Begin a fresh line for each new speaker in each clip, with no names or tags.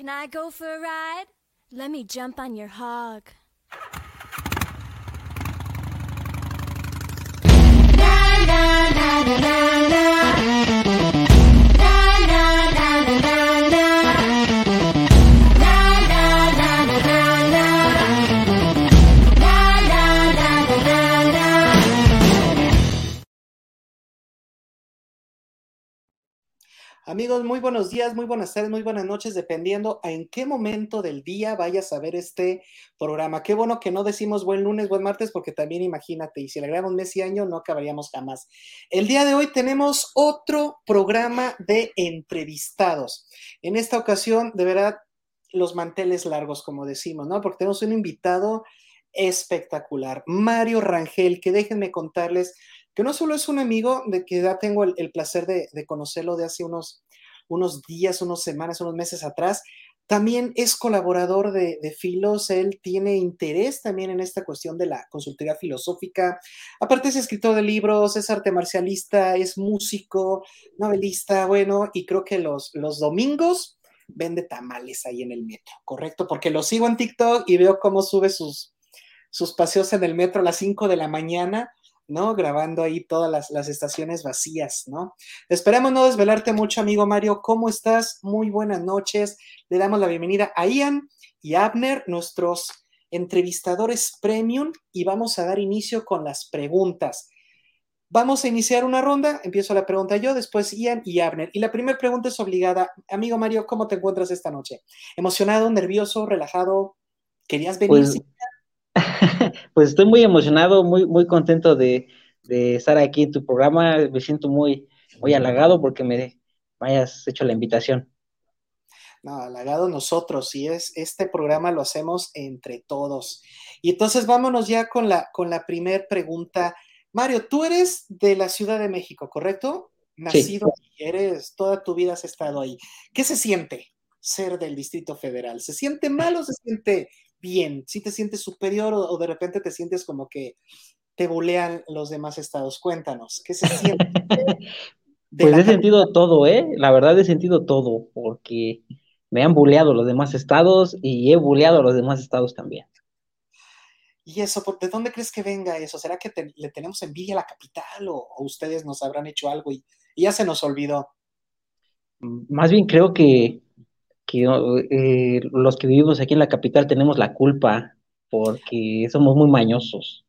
Can I go for a ride? Let me jump on your hog.
Muy buenos días, muy buenas tardes, muy buenas noches, dependiendo a en qué momento del día vayas a ver este programa. Qué bueno que no decimos buen lunes, buen martes, porque también imagínate, y si le agregamos mes y año, no acabaríamos jamás. El día de hoy tenemos otro programa de entrevistados. En esta ocasión, de verdad, los manteles largos, como decimos, ¿no? Porque tenemos un invitado espectacular, Mario Rangel, que déjenme contarles que no solo es un amigo de que ya tengo el, placer de, conocerlo de hace unos, unos días, unas semanas, unos meses atrás, también es colaborador de, de, Filos, él tiene interés también en esta cuestión de la consultoría filosófica. Aparte es escritor de libros, es arte marcialista, es músico, novelista, bueno, y creo que los, los domingos vende tamales ahí en el metro, ¿correcto? Porque lo sigo en TikTok y veo cómo sube sus, sus paseos en el metro a las 5 de la mañana ¿no? Grabando ahí todas las, estaciones vacías, ¿no? Esperemos no desvelarte mucho, amigo Mario. ¿Cómo estás? Muy buenas noches. Le damos la bienvenida a Ian y Abner, nuestros entrevistadores premium, y vamos a dar inicio con las preguntas. Vamos a iniciar una ronda. Empiezo la pregunta yo, después Ian y Abner. Y la primera pregunta es obligada. Amigo Mario, ¿cómo te encuentras esta noche? ¿Emocionado, nervioso, relajado? ¿Querías venir?
Pues, pues estoy muy emocionado, muy, muy contento de, estar aquí en tu programa. Me siento muy, muy halagado porque me hayas hecho la invitación.
No, halagado nosotros, y es este programa lo hacemos entre todos. Y entonces vámonos ya con la, con la primer pregunta. Mario, tú eres de la Ciudad de México, ¿correcto? Nacido y eres, toda tu vida has estado ahí. ¿Qué se siente ser del Distrito Federal? ¿Se siente mal o se siente bien, si te sientes superior o, de repente te sientes como que te bulean los demás estados. Cuéntanos, ¿qué se siente?
pues he sentido todo, ¿eh? La verdad he sentido todo, porque me han buleado los demás estados y he buleado a los demás estados también.
¿Y eso, de dónde crees que venga eso? ¿Será que le tenemos envidia a la capital o, ustedes nos habrán hecho algo y ya se nos olvidó?
Más bien creo que que eh, los que vivimos aquí en la capital tenemos la culpa porque somos muy mañosos.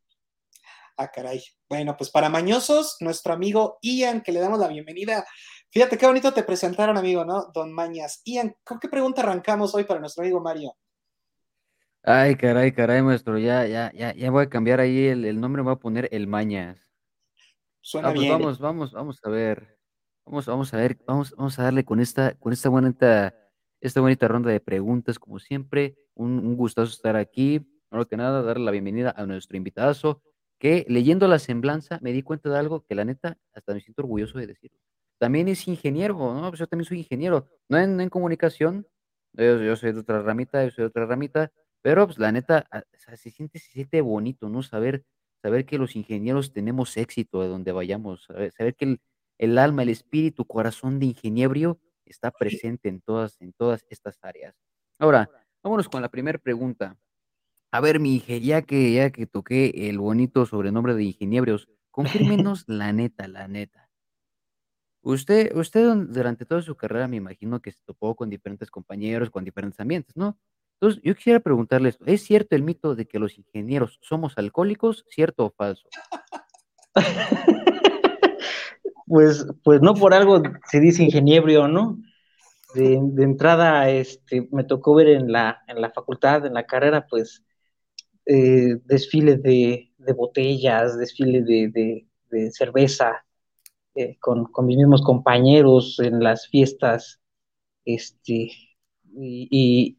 Ah, caray. Bueno, pues para mañosos, nuestro amigo Ian, que le damos la bienvenida. Fíjate qué bonito te presentaron, amigo, ¿no? Don Mañas. Ian, ¿con qué pregunta arrancamos hoy para nuestro amigo Mario?
Ay, caray, caray, maestro, ya, ya, ya, ya voy a cambiar ahí el, nombre, voy a poner el Mañas. Suena ah, pues bien. Vamos, vamos, vamos a ver. Vamos, vamos a ver, vamos, vamos a darle con esta, con esta buena esta bonita ronda de preguntas, como siempre. Un, un gustazo estar aquí. Primero que nada, darle la bienvenida a nuestro invitado, que leyendo la semblanza me di cuenta de algo que la neta hasta me siento orgulloso de decirlo. También es ingeniero, ¿no? Pues yo también soy ingeniero, no en, comunicación, yo, soy de otra ramita, yo soy de otra ramita, pero pues la neta, se siente, se siente bonito, ¿no? Saber, saber que los ingenieros tenemos éxito de donde vayamos, saber, saber que el, el alma, el espíritu, corazón de ingeniero está presente en todas, en todas estas áreas. Ahora, vámonos con la primera pregunta. A ver, mi ya que ya que toqué el bonito sobrenombre de ingenieros, confírmenos la neta, la neta. Usted, usted durante toda su carrera me imagino que se topó con diferentes compañeros, con diferentes ambientes, ¿no? Entonces, yo quisiera preguntarles, ¿es cierto el mito de que los ingenieros somos alcohólicos, cierto o falso?
pues, pues no por algo se dice ingeniero, ¿no? De, entrada, este, me tocó ver en la, en la facultad, en la carrera, pues, eh, desfiles de, botellas, desfiles de, cerveza, eh, con, mis mismos compañeros en las fiestas, este, y,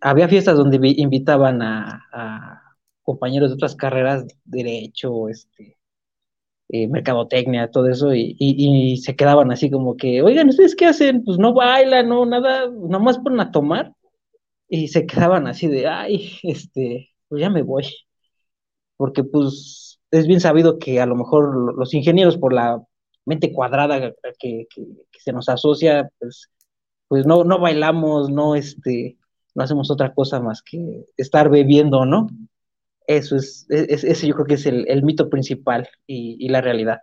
había fiestas donde invitaban a compañeros de otras carreras, derecho, este, eh, mercadotecnia, todo eso, y, se quedaban así como que, oigan, ¿ustedes qué hacen? Pues no bailan, no, nada, nomás ponen a tomar, y se quedaban así de, ay, este, pues ya me voy, porque pues es bien sabido que a lo mejor los ingenieros por la mente cuadrada que, se nos asocia, pues, pues no, no bailamos, no, este, no hacemos otra cosa más que estar bebiendo, ¿no? Eso es, ese yo creo que es el, mito principal y, la realidad.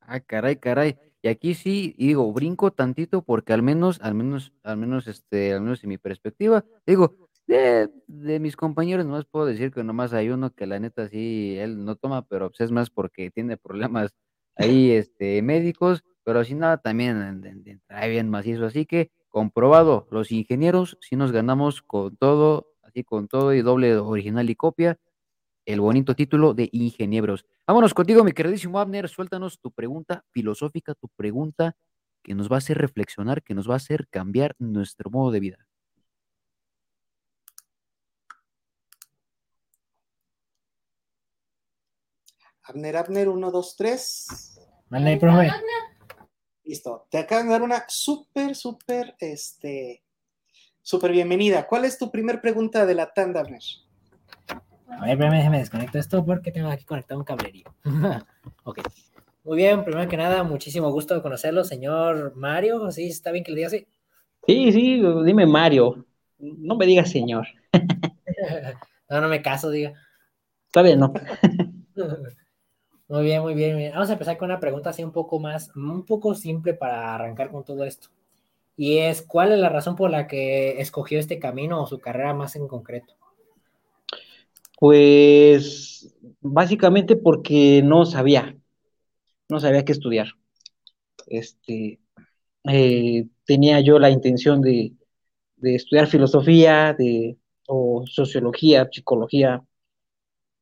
Ah, caray, caray. Y aquí sí, digo, brinco tantito porque al menos, al menos, al menos, este, al menos en mi perspectiva, digo, de, mis compañeros nomás puedo decir que nomás hay uno que la neta sí, él no toma, pero pues es más porque tiene problemas ahí, este, médicos, pero si nada, también trae bien macizo. Así que, comprobado, los ingenieros sí nos ganamos con todo así con todo y doble original y copia, el bonito título de Ingeniebros. Vámonos contigo, mi queridísimo Abner, suéltanos tu pregunta filosófica, tu pregunta que nos va a hacer reflexionar, que nos va a hacer cambiar nuestro modo de vida.
Abner, Abner, 1, 2, 3.
Vale, profe.
Listo. Te acaban de dar una súper, súper, este, Súper bienvenida. ¿Cuál es tu primer pregunta de la tanda, Abner?
A ver, déjame desconecto esto porque tengo aquí conectado un cablerío. ok. Muy bien, primero que nada, muchísimo gusto de conocerlo, señor Mario. ¿Sí está bien que le diga así?
Sí, sí, dime Mario. No me digas señor.
no, no me caso, diga.
Está bien, no.
muy bien, muy bien. Vamos a empezar con una pregunta así un poco más, un poco simple para arrancar con todo esto y es cuál es la razón por la que escogió este camino o su carrera más en concreto.
Pues básicamente porque no sabía, no sabía qué estudiar. Este, eh, tenía yo la intención de, estudiar filosofía, de, o sociología, psicología,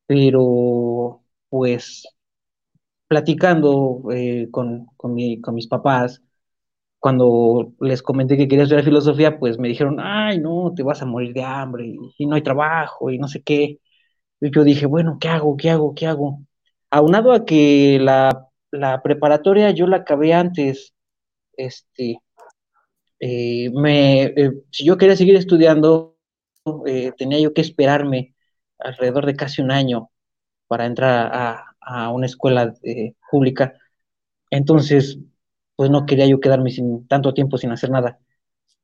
pero pues platicando eh, con, con mis papás, cuando les comenté que quería estudiar filosofía, pues me dijeron, ay, no, te vas a morir de hambre y, no hay trabajo y no sé qué. Y yo dije, bueno, ¿qué hago? ¿Qué hago? ¿Qué hago? Aunado a que la, preparatoria yo la acabé antes, este, eh, me, eh, si yo quería seguir estudiando, eh, tenía yo que esperarme alrededor de casi un año para entrar a, a una escuela pública. Entonces, pues no quería yo quedarme sin tanto tiempo sin hacer nada.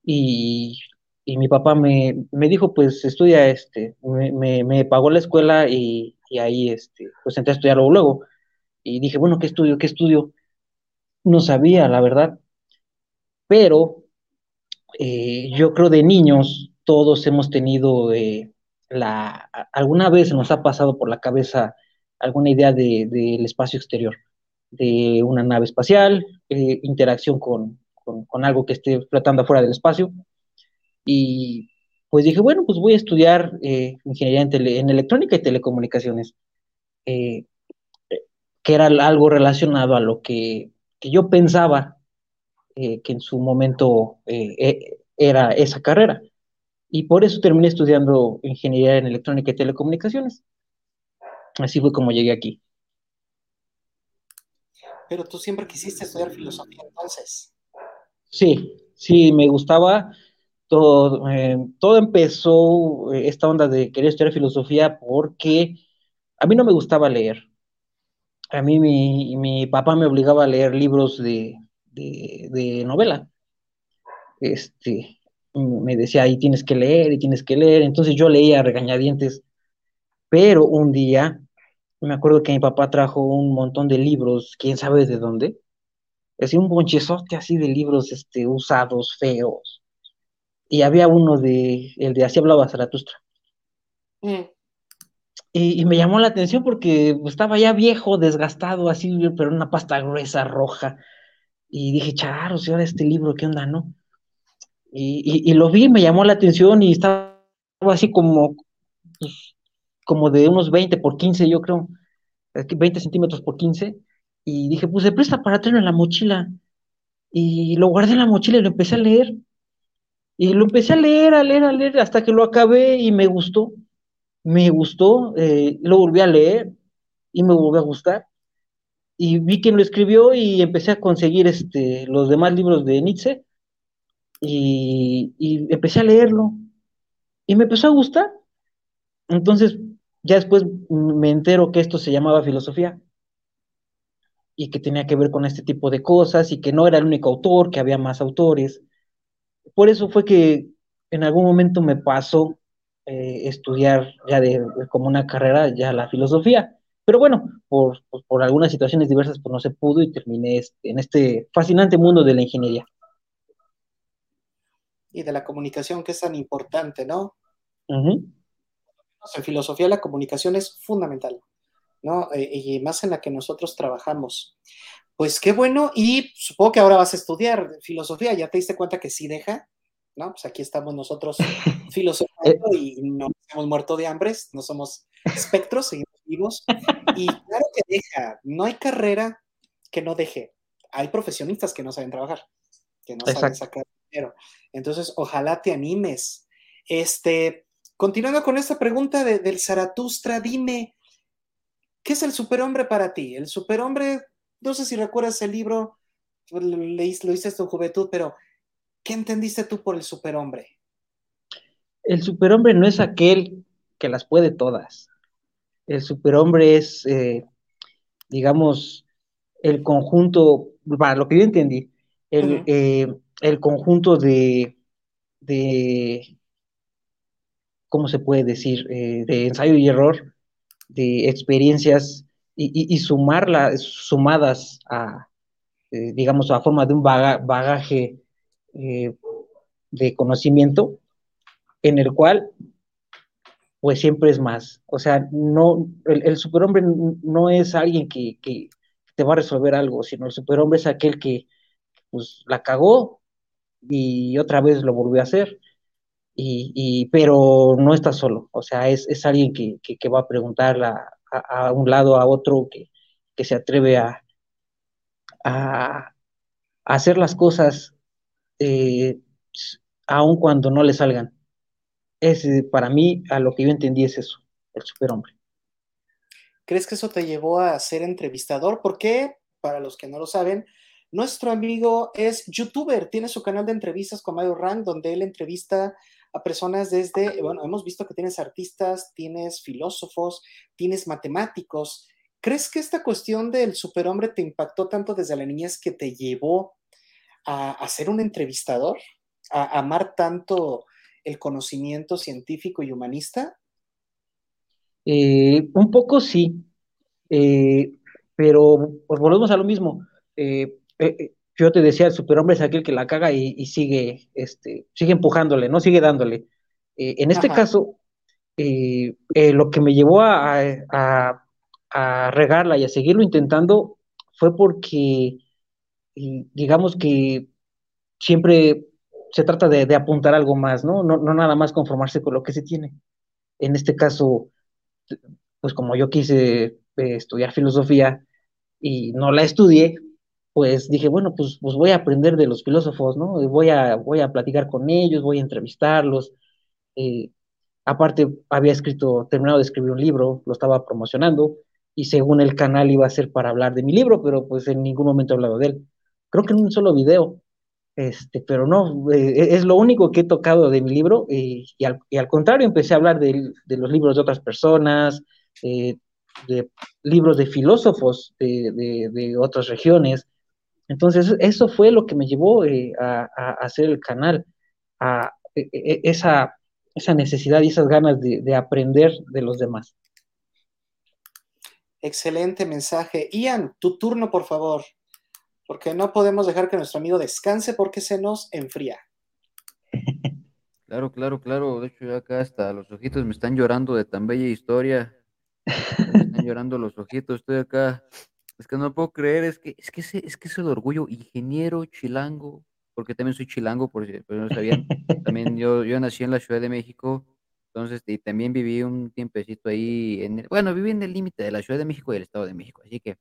Y, mi papá me, dijo, pues estudia, este, me, pagó la escuela y, ahí, este, pues a estudiarlo luego. Y dije, bueno, ¿qué estudio? ¿Qué estudio? No sabía, la verdad. Pero eh, yo creo de niños todos hemos tenido eh, la, alguna vez nos ha pasado por la cabeza alguna idea del espacio exterior de una nave espacial, eh, interacción con, algo que esté flotando afuera del espacio. Y pues dije, bueno, pues voy a estudiar eh, ingeniería en, electrónica y telecomunicaciones, eh, que era algo relacionado a lo que, yo pensaba que en su momento era esa carrera. Y por eso terminé estudiando ingeniería en electrónica y telecomunicaciones. Así fue como llegué aquí.
Pero tú siempre quisiste estudiar filosofía entonces.
Sí, sí, me gustaba. Todo, eh, todo empezó eh, esta onda de querer estudiar filosofía porque a mí no me gustaba leer. A mí mi, papá me obligaba a leer libros de, de, novela. Este, me decía, ahí tienes que leer y tienes que leer. Entonces yo leía regañadientes. Pero un día me acuerdo que mi papá trajo un montón de libros, quién sabe de dónde. Así un bonchezote así de libros este, usados, feos. Y había uno de, el de Así hablaba Zaratustra. Mm. Y, me llamó la atención porque estaba ya viejo, desgastado, así, pero una pasta gruesa, roja. Y dije, charo, si ahora este libro, ¿qué onda, no? Y, lo vi, me llamó la atención y estaba así como, pues, como de unos 20 por 15, yo creo, 20 centímetros por 15, y dije, pues se presta para tenerlo en la mochila. Y lo guardé en la mochila y lo empecé a leer. Y lo empecé a leer, a leer, a leer, hasta que lo acabé y me gustó. Me gustó, eh, lo volví a leer y me volvió a gustar. Y vi quién lo escribió y empecé a conseguir este, los demás libros de Nietzsche y, y empecé a leerlo. Y me empezó a gustar. Entonces, ya después me entero que esto se llamaba filosofía y que tenía que ver con este tipo de cosas y que no era el único autor, que había más autores por eso fue que en algún momento me pasó eh, estudiar ya de, como una carrera ya la filosofía. Pero bueno, por, por, algunas situaciones diversas pues no se pudo y terminé este, en este fascinante mundo de la ingeniería.
Y de la comunicación que es tan importante, ¿no? En filosofía la comunicación es fundamental, ¿no? Eh, y más en la que nosotros trabajamos. Pues qué bueno, y supongo que ahora vas a estudiar filosofía, ¿ya te diste cuenta que sí deja? ¿No? Pues aquí estamos nosotros filosofando y no hemos muerto de hambre, no somos espectros, seguimos vivos. Y claro que deja, no hay carrera que no deje. Hay profesionistas que no saben trabajar, que no saben sacar dinero. Entonces, ojalá te animes. Este, continuando con esta pregunta del Zaratustra, dime, ¿qué es el superhombre para ti? El superhombre, no sé si recuerdas el libro, lo, lo hiciste en tu juventud, pero ¿qué entendiste tú por el superhombre?
El superhombre no es aquel que las puede todas el superhombre es, eh, digamos, el conjunto, para lo que yo entendí, el, eh, conjunto de, de, ¿cómo se puede decir?, eh, de ensayo y error, de experiencias y, sumarlas, sumadas a, digamos, a forma de un bagaje de conocimiento, en el cual pues siempre es más. O sea, no, el, superhombre no es alguien que, te va a resolver algo, sino el superhombre es aquel que pues la cagó y otra vez lo volvió a hacer. Y, pero no está solo, o sea, es, alguien que, va a preguntar a, un lado, a otro, que, se atreve a, a, hacer las cosas eh, aun cuando no le salgan es para mí, a lo que yo entendí es eso, el superhombre.
¿Crees que eso te llevó a ser entrevistador? Porque, para los que no lo saben, nuestro amigo es youtuber, tiene su canal de entrevistas con Mario Rank, donde él entrevista a personas desde, bueno, hemos visto que tienes artistas, tienes filósofos, tienes matemáticos. ¿Crees que esta cuestión del superhombre te impactó tanto desde la niñez que te llevó a, ser un entrevistador? A amar tanto el conocimiento científico y humanista?
Eh, un poco sí, eh, pero volvemos a lo mismo. Eh, yo te decía, el superhombre es aquel que la caga y, sigue, este, sigue empujándole, no sigue dándole. en este caso, lo que me llevó a, a, regarla y a seguirlo intentando fue porque, digamos que siempre se trata de, apuntar algo más, ¿no? ¿no? nada más conformarse con lo que se tiene. En este caso, pues como yo quise eh, estudiar filosofía y no la estudié, pues dije, bueno, pues, pues voy a aprender de los filósofos, ¿no? Voy a, voy a platicar con ellos, voy a entrevistarlos. Eh, aparte, había escrito, terminado de escribir un libro, lo estaba promocionando, y según el canal iba a ser para hablar de mi libro, pero pues en ningún momento he hablado de él. Creo que en un solo video este, pero no, eh, es lo único que he tocado de mi libro y, al, contrario, empecé a hablar de, los libros de otras personas, eh, de libros de filósofos de, otras regiones. Entonces, eso fue lo que me llevó eh, a, hacer el canal, a e, e, esa, esa necesidad y esas ganas de aprender de los demás.
Excelente mensaje. Ian, tu turno, por favor porque no podemos dejar que nuestro amigo descanse porque se nos enfría.
Claro, claro, claro. De hecho, ya acá hasta los ojitos me están llorando de tan bella historia. Me están llorando los ojitos. Estoy acá. Es que no puedo creer, es que es que es que es el orgullo ingeniero chilango, porque también soy chilango, por si no sabían. También yo, yo nací en la Ciudad de México, entonces y también viví un tiempecito ahí en bueno, viví en el límite de la Ciudad de México y el Estado de México, así que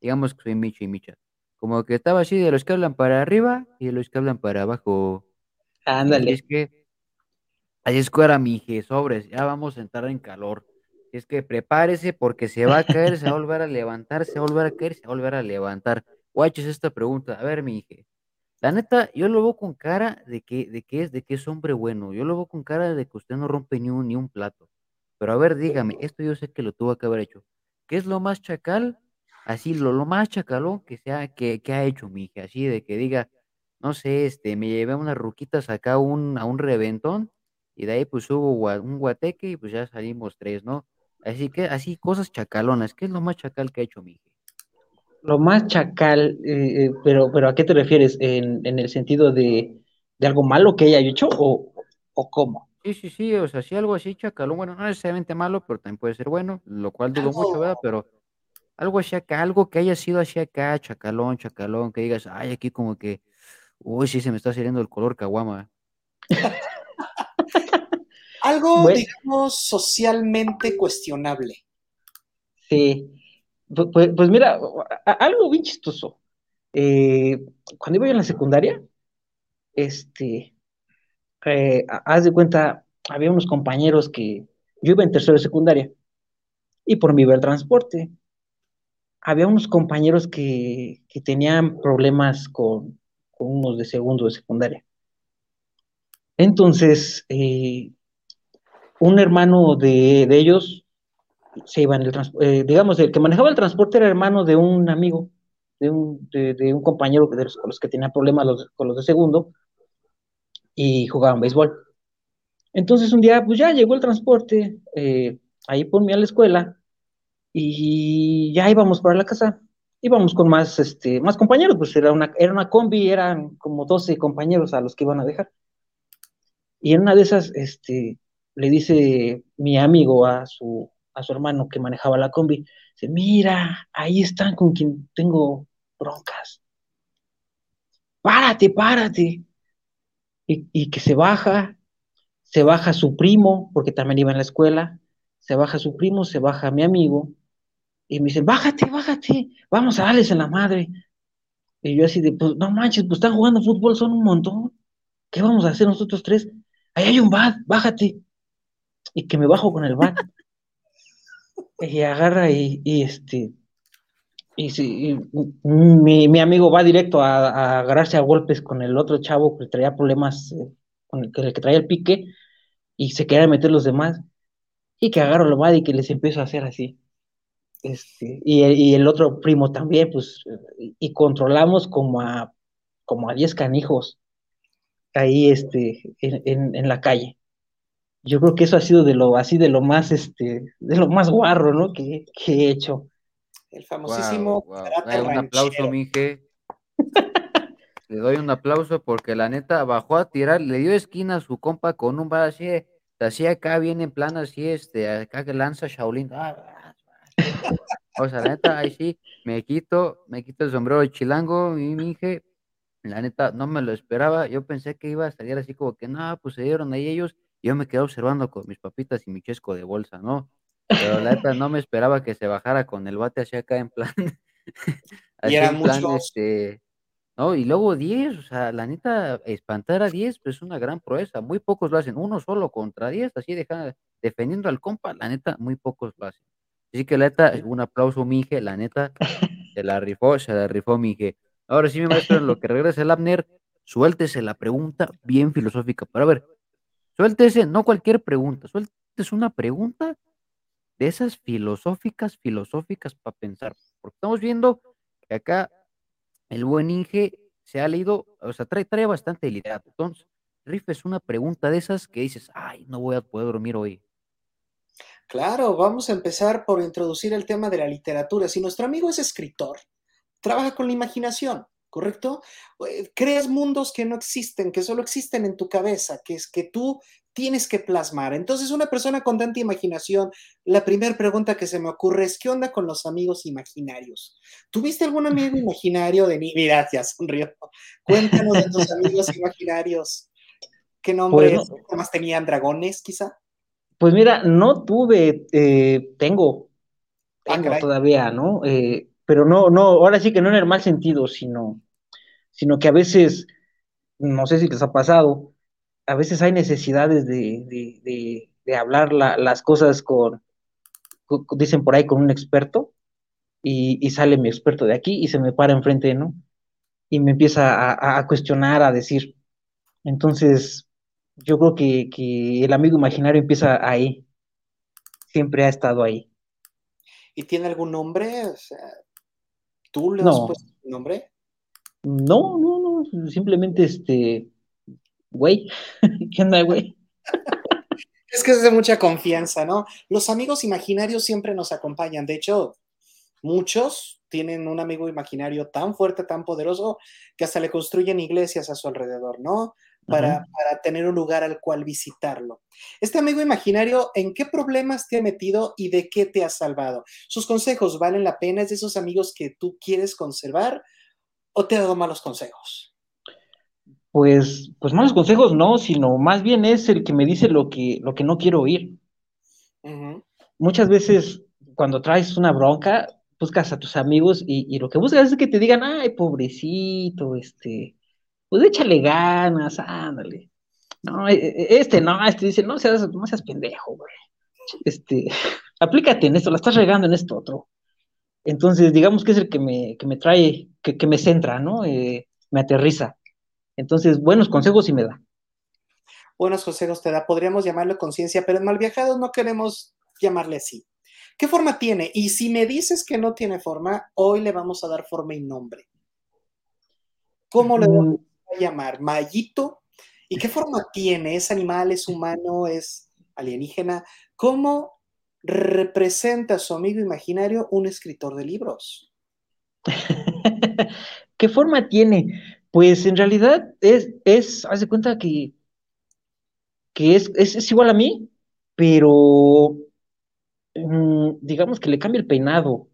digamos que soy Micho y Micha. Como que estaba así de los que hablan para arriba y de los que hablan para abajo.
Ándale.
es que, ahí es que era mi sobres, ya vamos a entrar en calor. Es que prepárese porque se va a caer, se va a volver a levantar, se va a volver a caer, se va a volver a levantar. Guaches esta pregunta. A ver, mi hija. La neta, yo lo veo con cara de que, de que es, de que es hombre bueno. Yo lo veo con cara de que usted no rompe ni un, ni un plato. Pero a ver, dígame, esto yo sé que lo tuvo que haber hecho. ¿Qué es lo más chacal así lo, lo más chacalón que, sea, que, que ha hecho mi hija, así de que diga, no sé, este, me llevé unas ruquitas acá un, a un reventón y de ahí pues hubo un guateque y pues ya salimos tres, ¿no? Así que así cosas chacalonas, ¿qué es lo más chacal que ha hecho mi
Lo más chacal, eh, eh, pero, pero ¿a qué te refieres? ¿En, el sentido de, algo malo que haya hecho o, o cómo?
Sí, sí, sí, o sea, sí algo así chacalón, bueno, no necesariamente malo, pero también puede ser bueno, lo cual dudo mucho, ¿verdad? Pero algo así acá, algo que haya sido así acá, chacalón, chacalón, que digas, ay, aquí como que, uy, sí se me está saliendo el color caguama.
algo, digamos, socialmente cuestionable.
Sí, pues, pues mira, algo bien chistoso. Eh, cuando iba yo en la secundaria, este, eh, haz de cuenta, había unos compañeros que, yo iba en tercero de secundaria, y por mi ver transporte, había unos compañeros que, tenían problemas con, unos de segundo de secundaria. Entonces, eh, un hermano de, ellos se iba en el eh, digamos, el que manejaba el transporte era hermano de un amigo, de un, de, un compañero de los, con los que tenía problemas con los de segundo, y jugaban béisbol. Entonces un día, pues ya llegó el transporte, eh, ahí ponme a la escuela, y ya íbamos para la casa. Íbamos con más, este, más compañeros, pues era una, era una combi, eran como 12 compañeros a los que iban a dejar. Y en una de esas, este, le dice mi amigo a su, a su hermano que manejaba la combi, dice, mira, ahí están con quien tengo broncas. Párate, párate. Y, y que se baja, se baja su primo, porque también iba en la escuela, se baja su primo, se baja mi amigo, y me dicen, bájate, bájate, vamos a darles en la madre. Y yo así de, pues no manches, pues están jugando fútbol, son un montón. ¿Qué vamos a hacer nosotros tres? Ahí hay un bat, bájate. Y que me bajo con el bat. y agarra y, este, y, si, mi, amigo va directo a, agarrarse a golpes con el otro chavo que traía problemas, eh, con el, que traía el pique, y se quería meter los demás. Y que agarro el bat y que les empiezo a hacer así. Este, y, el otro primo también, pues, y controlamos como a, como a 10 canijos ahí, este, en, la calle. Yo creo que eso ha sido de lo, así de lo más, este, de lo más guarro, ¿no? Que, he hecho.
El famosísimo
Un aplauso, mije. le doy un aplauso porque la neta bajó a tirar, le dio esquina a su compa con un bar así, así acá viene en plan así, este, acá que lanza Shaolin. Ah, o sea, la neta, ahí sí, me quito, me quito el sombrero de chilango y mi hija, la neta, no me lo esperaba. Yo pensé que iba a salir así como que, no, pues se dieron ahí ellos. Y yo me quedé observando con mis papitas y mi chesco de bolsa, ¿no? Pero la neta, no me esperaba que se bajara con el bate así acá en plan.
así en plan,
este. No, y luego 10, o sea, la neta, espantar a 10 pues, es una gran proeza. Muy pocos lo hacen. Uno solo contra 10, así deja, defendiendo al compa, la neta, muy pocos lo hacen. Así que la neta, un aplauso, Mije, la neta, se la rifó, se la rifó, Mije. Ahora sí, mi maestro, en lo que regresa el Abner, suéltese la pregunta bien filosófica. Para ver, suéltese, no cualquier pregunta, suéltese una pregunta de esas filosóficas, filosóficas para pensar. Porque estamos viendo que acá el buen Inge se ha leído, o sea, trae, bastante literato. Entonces, rifes una pregunta de esas que dices, ay, no voy a poder dormir hoy.
Claro, vamos a empezar por introducir el tema de la literatura. Si nuestro amigo es escritor, trabaja con la imaginación, ¿correcto? Eh, creas mundos que no existen, que solo existen en tu cabeza, que es que tú tienes que plasmar. Entonces, una persona con tanta imaginación, la primera pregunta que se me ocurre es, ¿qué onda con los amigos imaginarios? ¿Tuviste algún amigo imaginario de mí? Mira, ya sonrió. Cuéntanos de tus amigos imaginarios. ¿Qué nombre más tenían? ¿Dragones, quizá?
Pues mira, no tuve, eh, tengo, ah, tengo todavía, ¿no? Eh, pero no, no, ahora sí que no en el mal sentido, sino, sino que a veces, no sé si les ha pasado, a veces hay necesidades de, de, de, hablar las cosas con, dicen por ahí, con un experto, y, y, sale mi experto de aquí y se me para enfrente, ¿no? Y me empieza a, a cuestionar, a decir. Entonces, yo creo que, el amigo imaginario empieza ahí. Siempre ha estado ahí.
¿Y tiene algún nombre? O sea, ¿Tú le has puesto un nombre?
No, no, no. simplemente este, güey, ¿qué onda, güey?
Es que es de mucha confianza, ¿no? Los amigos imaginarios siempre nos acompañan. De hecho, muchos tienen un amigo imaginario tan fuerte, tan poderoso, que hasta le construyen iglesias a su alrededor, ¿no? Para, para, tener un lugar al cual visitarlo. Este amigo imaginario, ¿en qué problemas te ha metido y de qué te ha salvado? ¿Sus consejos valen la pena? ¿Es de esos amigos que tú quieres conservar o te ha dado malos consejos?
Pues, pues malos consejos no, sino más bien es el que me dice lo que, lo que no quiero oír. Muchas veces cuando traes una bronca, buscas a tus amigos y, lo que buscas es que te digan, ay, pobrecito, este, pues échale ganas, ándale. No, e, e, este no, este dice, no seas, no seas pendejo, güey. Este, aplícate en esto, la estás regando en esto otro. Entonces, digamos que es el que me, que me trae, que, que me centra, ¿no? Eh, me aterriza. Entonces, buenos consejos sí me da.
Buenos consejos te da. Podríamos llamarlo conciencia, pero en Malviajados no queremos llamarle así. ¿Qué forma tiene? Y si me dices que no tiene forma, hoy le vamos a dar forma y nombre. ¿Cómo le vamos a llamar? ¿Mayito? ¿Y qué forma tiene? ¿Es animal? ¿Es humano? ¿Es alienígena? ¿Cómo representa a su amigo imaginario un escritor de libros?
¿Qué forma tiene? Pues en realidad es, es haz de cuenta que, que es, es, igual a mí, pero mm, digamos que le cambia el peinado.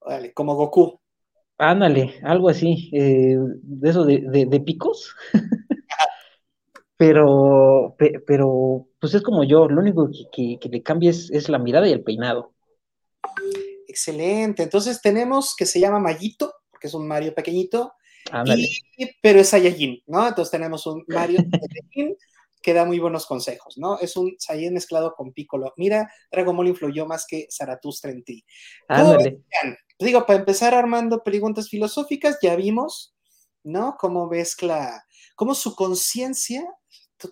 Vale, como Goku.
Ándale, algo así, eh, de eso de, picos. pero, pero, pues es como yo, lo único que, que, le cambia es, es, la mirada y el peinado.
Excelente, entonces tenemos que se llama Mayito, porque es un Mario pequeñito, pero es Saiyajin, ¿no? Entonces tenemos un Mario Saiyajin que da muy buenos consejos, ¿no? Es un Saiyajin mezclado con Piccolo. Mira, Dragon Ball influyó más que Zaratustra en ti. Digo, para empezar armando preguntas filosóficas, ya vimos, ¿no? Cómo mezcla, cómo su conciencia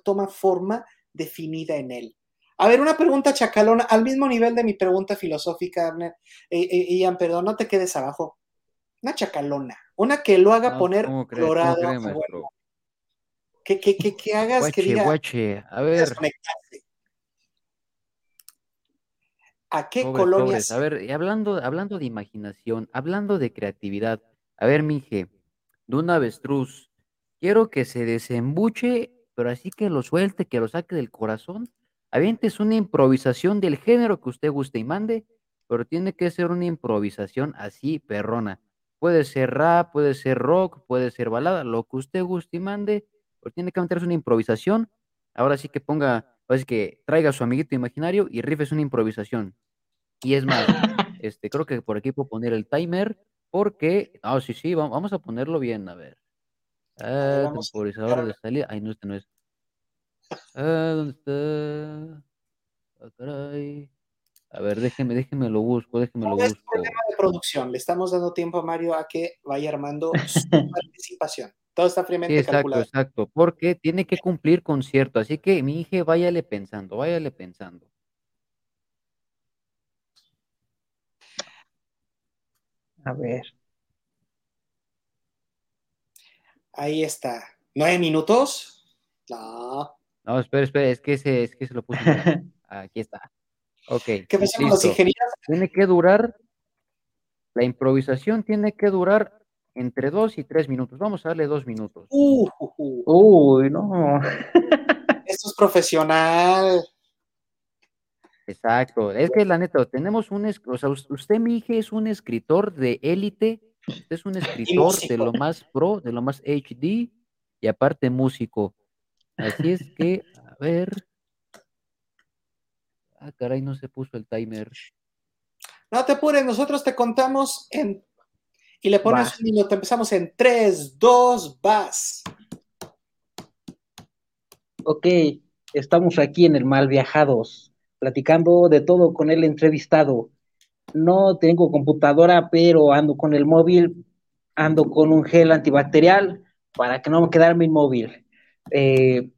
toma forma definida en él. A ver, una pregunta chacalona, al mismo nivel de mi pregunta filosófica, eh, eh, Ian, perdón, no te quedes abajo. Una chacalona. Una que lo haga poner colorado. Que, que, que, que, hagas que diga.
A ver.
¿A qué colonias?
A ver, hablando, hablando de imaginación, hablando de creatividad. A ver, mije, de un avestruz, quiero que se desembuche, pero así que lo suelte, que lo saque del corazón. Avientes una improvisación del género que usted guste y mande, pero tiene que ser una improvisación así, perrona. Puede ser rap, puede ser rock, puede ser balada, lo que usted guste y mande, pero tiene que meterse una improvisación. Ahora sí que ponga, así que traiga a su amiguito imaginario y rifes una improvisación. Y es más, este, creo que por aquí puedo poner el timer, porque, ah, sí, sí, vamos a ponerlo bien, a ver. Ah, temporizador de salida. Ay, no, este no es. Ah, ¿dónde está? Ah, caray. A ver, déjeme, déjeme lo busco, déjeme lo busco. Es
problema de producción. Le estamos dando tiempo a Mario a que vaya armando su participación. Todo está fríamente
sí, exacto, Exacto, porque tiene que cumplir con cierto. Así que mi hija, váyale pensando, váyale pensando.
A ver.
Ahí está. ¿Nueve minutos? No.
No, espera, espera, es que se, es que se lo puse. Aquí está. Ok.
¿Qué pasa con los ingenieros?
Tiene que durar, la improvisación tiene que durar entre dos y tres minutos. Vamos a darle dos minutos.
Uh, Uy, no.
Esto es profesional.
Exacto. Es que la neta, tenemos un, o sea, usted, mi hija, es un escritor de élite, es un escritor de lo más pro, de lo más HD y aparte músico. Así es que, a ver. Ah, caray, no se puso el timer.
No te apures, nosotros te contamos en. Y le pones un minuto. Empezamos en 3, 2, vas.
Ok, estamos aquí en el Mal Viajados, platicando de todo con el entrevistado. No tengo computadora, pero ando con el móvil, ando con un gel antibacterial para que no me quedara mi móvil. Eh,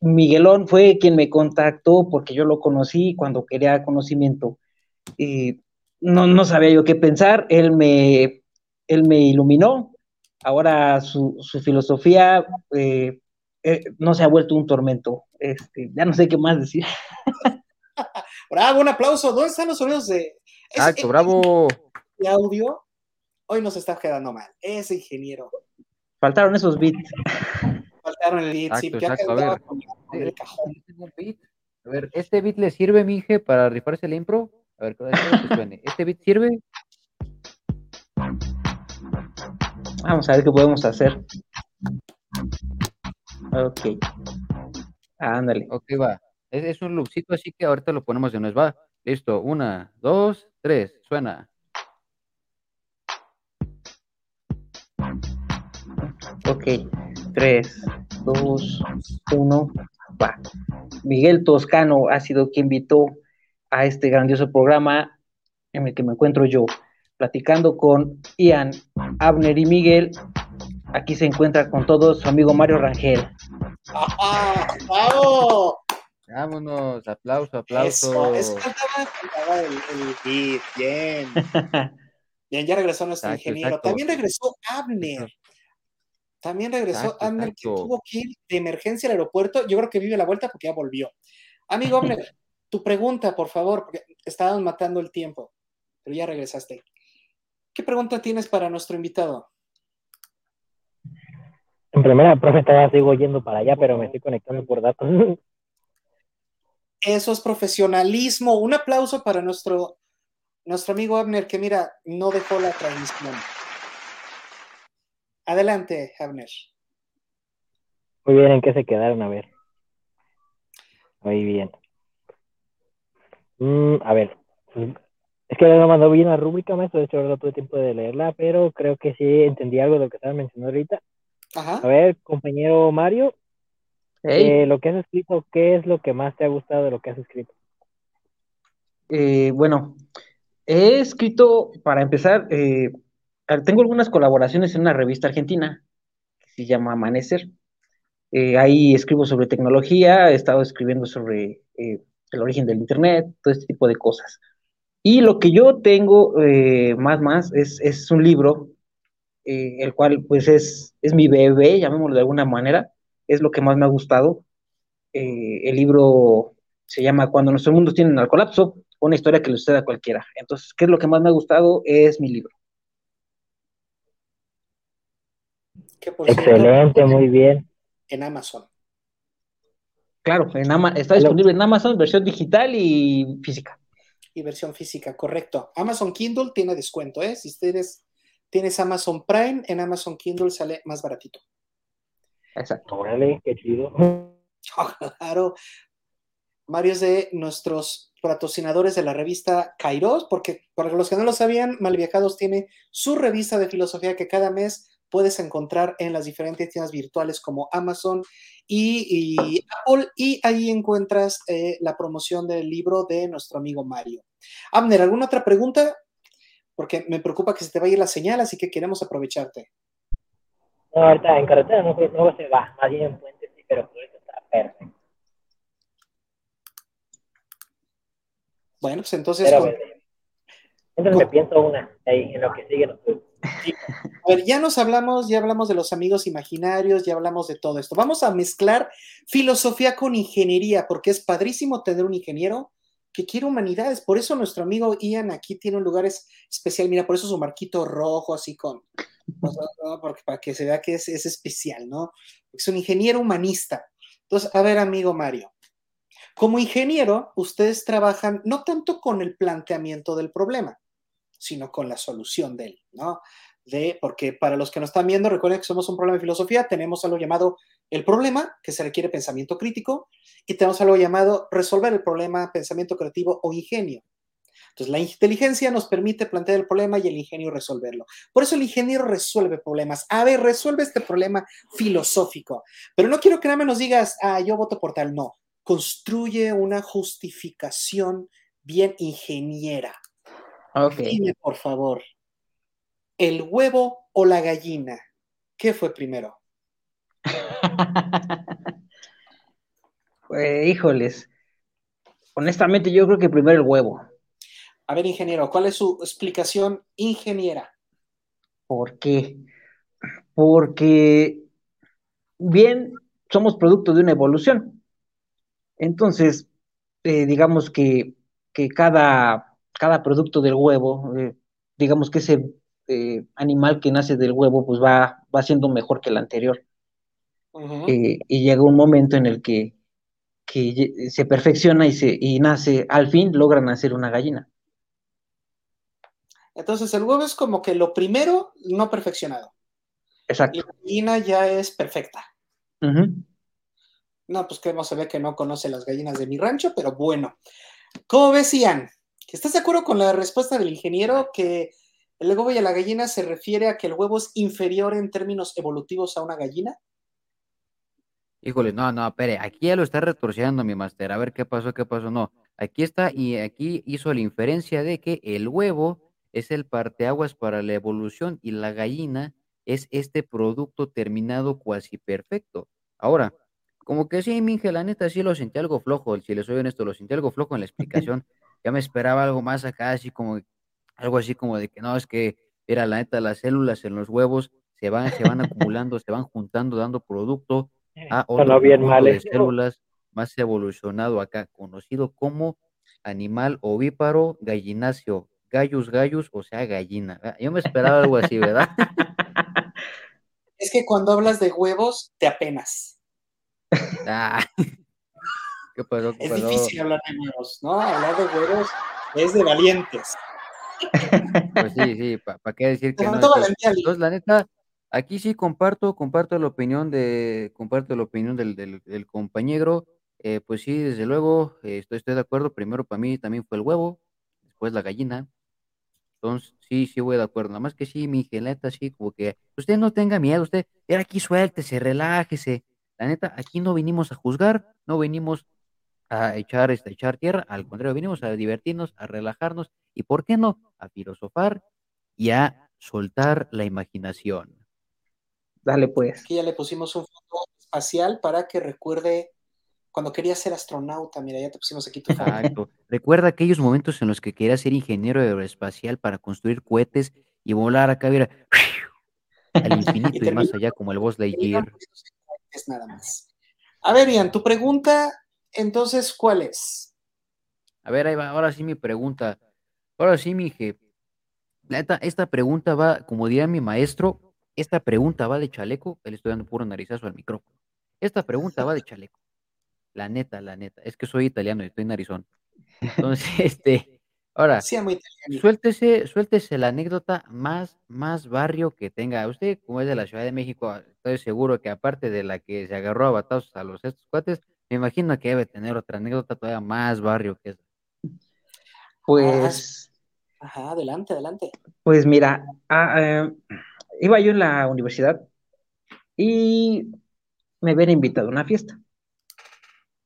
Miguelón fue quien me contactó porque yo lo conocí cuando quería conocimiento. no, no sabía yo qué pensar, él me, él me iluminó ahora su, filosofía eh, eh, no se ha vuelto un tormento. Este, ya no sé qué más decir.
bravo, un aplauso. ¿Dónde están los sonidos de...
Exacto, bravo.
De audio, hoy nos está quedando mal. Ese ingeniero.
Faltaron esos beats.
Faltaron el beat, sí, exacto, a ver.
el cajón. A ver, ¿este beat le sirve, mije, para rifarse el impro? A ver, que suene. ¿Este beat sirve?
Vamos a ver qué podemos hacer. Ok. Ándale.
Ok, va. Es, un loopcito, así que ahorita lo ponemos de nuevo. Va. Listo. Una, dos, tres. Suena.
Ok. Tres, dos, uno. Va. Miguel Toscano ha sido quien invitó a este grandioso programa en el que me encuentro yo platicando con Ian, Abner y Miguel. Aquí se encuentra con todos su amigo Mario Rangel.
¡Ah, ¡Bravo!
Vámonos, aplauso, aplauso.
Eso, el, bien. bien, ya regresó nuestro ingeniero. También regresó Abner. También regresó Abner, que tuvo que ir de emergencia al aeropuerto. Yo creo que vive la vuelta porque ya volvió. Amigo Abner, tu pregunta, por favor, porque estábamos matando el tiempo, pero ya regresaste. ¿Qué pregunta tienes para nuestro invitado?
En primera, profe, estaba sigo yendo para allá, pero me estoy conectando por datos.
Eso es profesionalismo. Un aplauso para nuestro, nuestro amigo Abner, que mira, no dejó la transmisión. Adelante, Abner.
Muy bien, ¿en qué se quedaron? A ver. Muy bien. Mm, a ver, es que no mandó bien la rúbrica, maestro, de hecho no tuve tiempo de leerla, pero creo que sí entendí algo de lo que estaba mencionando ahorita. A ver, compañero Mario, eh, lo que has escrito, ¿qué es lo que más te ha gustado de lo que has escrito?
Eh, bueno, he escrito, para empezar, eh, tengo algunas colaboraciones en una revista argentina que se llama Amanecer. ahí escribo sobre tecnología, he estado escribiendo sobre el origen del Internet, todo este tipo de cosas. Y lo que yo tengo eh, más, más, es, un libro, eh, el cual pues es, es mi bebé, llamémoslo de alguna manera, es lo que más me ha gustado. Eh, el libro se llama Cuando nuestros mundos tienen al colapso, una historia que le sucede a cualquiera. Entonces, ¿qué es lo que más me ha gustado? Es mi libro.
Excelente, muy bien.
En Amazon.
Claro, en está disponible en Amazon, versión digital y física
y versión física, correcto. Amazon Kindle tiene descuento, ¿eh? Si ustedes tienes Amazon Prime, en Amazon Kindle sale más baratito.
Exacto. Órale, qué chido.
claro. Varios de nuestros patrocinadores de la revista Kairos, porque para los que no lo sabían, Malviajados tiene su revista de filosofía que cada mes puedes encontrar en las diferentes tiendas virtuales como Amazon y, Apple, y ahí encuentras eh, la promoción del libro de nuestro amigo Mario. Abner, ¿alguna otra pregunta? Porque me preocupa que se te vaya la señal, así que queremos aprovecharte.
No, ahorita en carretera no, no se va, más bien en puente sí, pero por eso está perfecto.
Bueno, pues entonces...
Entonces me pienso una, ahí, en lo que sigue.
A ver, ya nos hablamos, ya hablamos de los amigos imaginarios, ya hablamos de todo esto. Vamos a mezclar filosofía con ingeniería, porque es padrísimo tener un ingeniero que quiere humanidades. Por eso nuestro amigo Ian aquí tiene un lugar especial. Mira, por eso su marquito rojo, así con. Porque, para que se vea que es, es especial, ¿no? Es un ingeniero humanista. Entonces, a ver, amigo Mario, como ingeniero, ustedes trabajan no tanto con el planteamiento del problema, sino con la solución de él, ¿no? De, porque para los que nos están viendo, recuerden que somos un problema de filosofía, tenemos algo llamado el problema, que se requiere pensamiento crítico, y tenemos algo llamado resolver el problema, pensamiento creativo o ingenio. Entonces, la inteligencia nos permite plantear el problema y el ingenio resolverlo. Por eso el ingeniero resuelve problemas. A ver, resuelve este problema filosófico. Pero no quiero que nada más nos digas, ah, yo voto por tal. No. Construye una justificación bien ingeniera. Dime, por favor, ¿el huevo o la gallina? ¿Qué fue primero?
pues, híjoles. Honestamente, yo creo que primero el huevo.
A ver, ingeniero, ¿cuál es su explicación ingeniera?
¿Por qué? porque bien somos producto de una evolución. Entonces, eh, digamos que, cada, cada, producto del huevo, eh, digamos que ese eh, animal que nace del huevo, pues va, va siendo mejor que el anterior. y llega un momento en el que, que se perfecciona y, se, y nace, al fin logra nacer una gallina.
Entonces el huevo es como que lo primero no perfeccionado.
Exacto.
Y la gallina ya es perfecta. No, pues que no se ve que no conoce las gallinas de mi rancho, pero bueno. ¿Cómo ves, Ian? ¿Estás de acuerdo con la respuesta del ingeniero que el huevo y a la gallina se refiere a que el huevo es inferior en términos evolutivos a una gallina?
Híjole, no, no, espere, aquí ya lo está retorciendo mi máster. A ver qué pasó, qué pasó. No, aquí está y aquí hizo la inferencia de que el huevo es el parteaguas para la evolución y la gallina es este producto terminado cuasi perfecto. Ahora, como que sí, Minge, la neta sí lo sentí algo flojo, si les soy honesto, lo sentí algo flojo en la explicación. Ya me esperaba algo más acá, así como algo así como de que no, es que era la neta, las células en los huevos se van, se van acumulando, se van juntando, dando producto a otro
bien mal
de células más evolucionado acá, conocido como animal ovíparo gallináceo, gallus gallus, o sea, gallina. Yo me esperaba algo así, ¿verdad?
Es que cuando hablas de huevos, te apenas.
Ah. ¿Qué pasó,
es difícil hablar de huevos, ¿no? Hablar de huevos es de valientes.
Pues sí, sí, ¿para qué decir que no? Entonces, la neta, aquí sí comparto, comparto la opinión de, comparto la opinión del, del, compañero. Eh, pues sí, desde luego, eh, estoy, estoy de acuerdo. Primero para mí también fue el huevo, después la gallina, entonces, sí, sí voy de acuerdo. Nada más que sí, mi geleta, sí, como que usted no tenga miedo, usted, era aquí suéltese, relájese. La neta, aquí no vinimos a juzgar, no vinimos a echar, este, a echar tierra, al contrario, vinimos a divertirnos, a relajarnos y, ¿por qué no?, a filosofar y a soltar la imaginación.
Dale, pues.
Aquí ya le pusimos un foto espacial para que recuerde cuando quería ser astronauta, mira, ya te pusimos aquí tu
Exacto. Recuerda aquellos momentos en los que quería ser ingeniero aeroespacial para construir cohetes y volar acá, mira, al infinito y, más allá, como el Boss Lightyear.
Es nada más. A ver, Ian, tu pregunta, entonces, ¿cuál es?
A ver, ahí va, ahora sí mi pregunta. Ahora sí, mi jefe. Esta, esta pregunta va, como diría mi maestro, esta pregunta va de chaleco, él estoy dando puro narizazo al micrófono. Esta pregunta va de chaleco. La neta, la neta. Es que soy italiano y estoy en Arizona. Entonces, este, ahora, suéltese, suéltese la anécdota más, más barrio que tenga. Usted, como es de la Ciudad de México, estoy seguro que aparte de la que se agarró a batazos a los estos cuates, me imagino que debe tener otra anécdota todavía más barrio que esa.
Pues.
Ajá, adelante, adelante.
Pues mira, ah, eh, iba yo en la universidad y me habían invitado a una fiesta.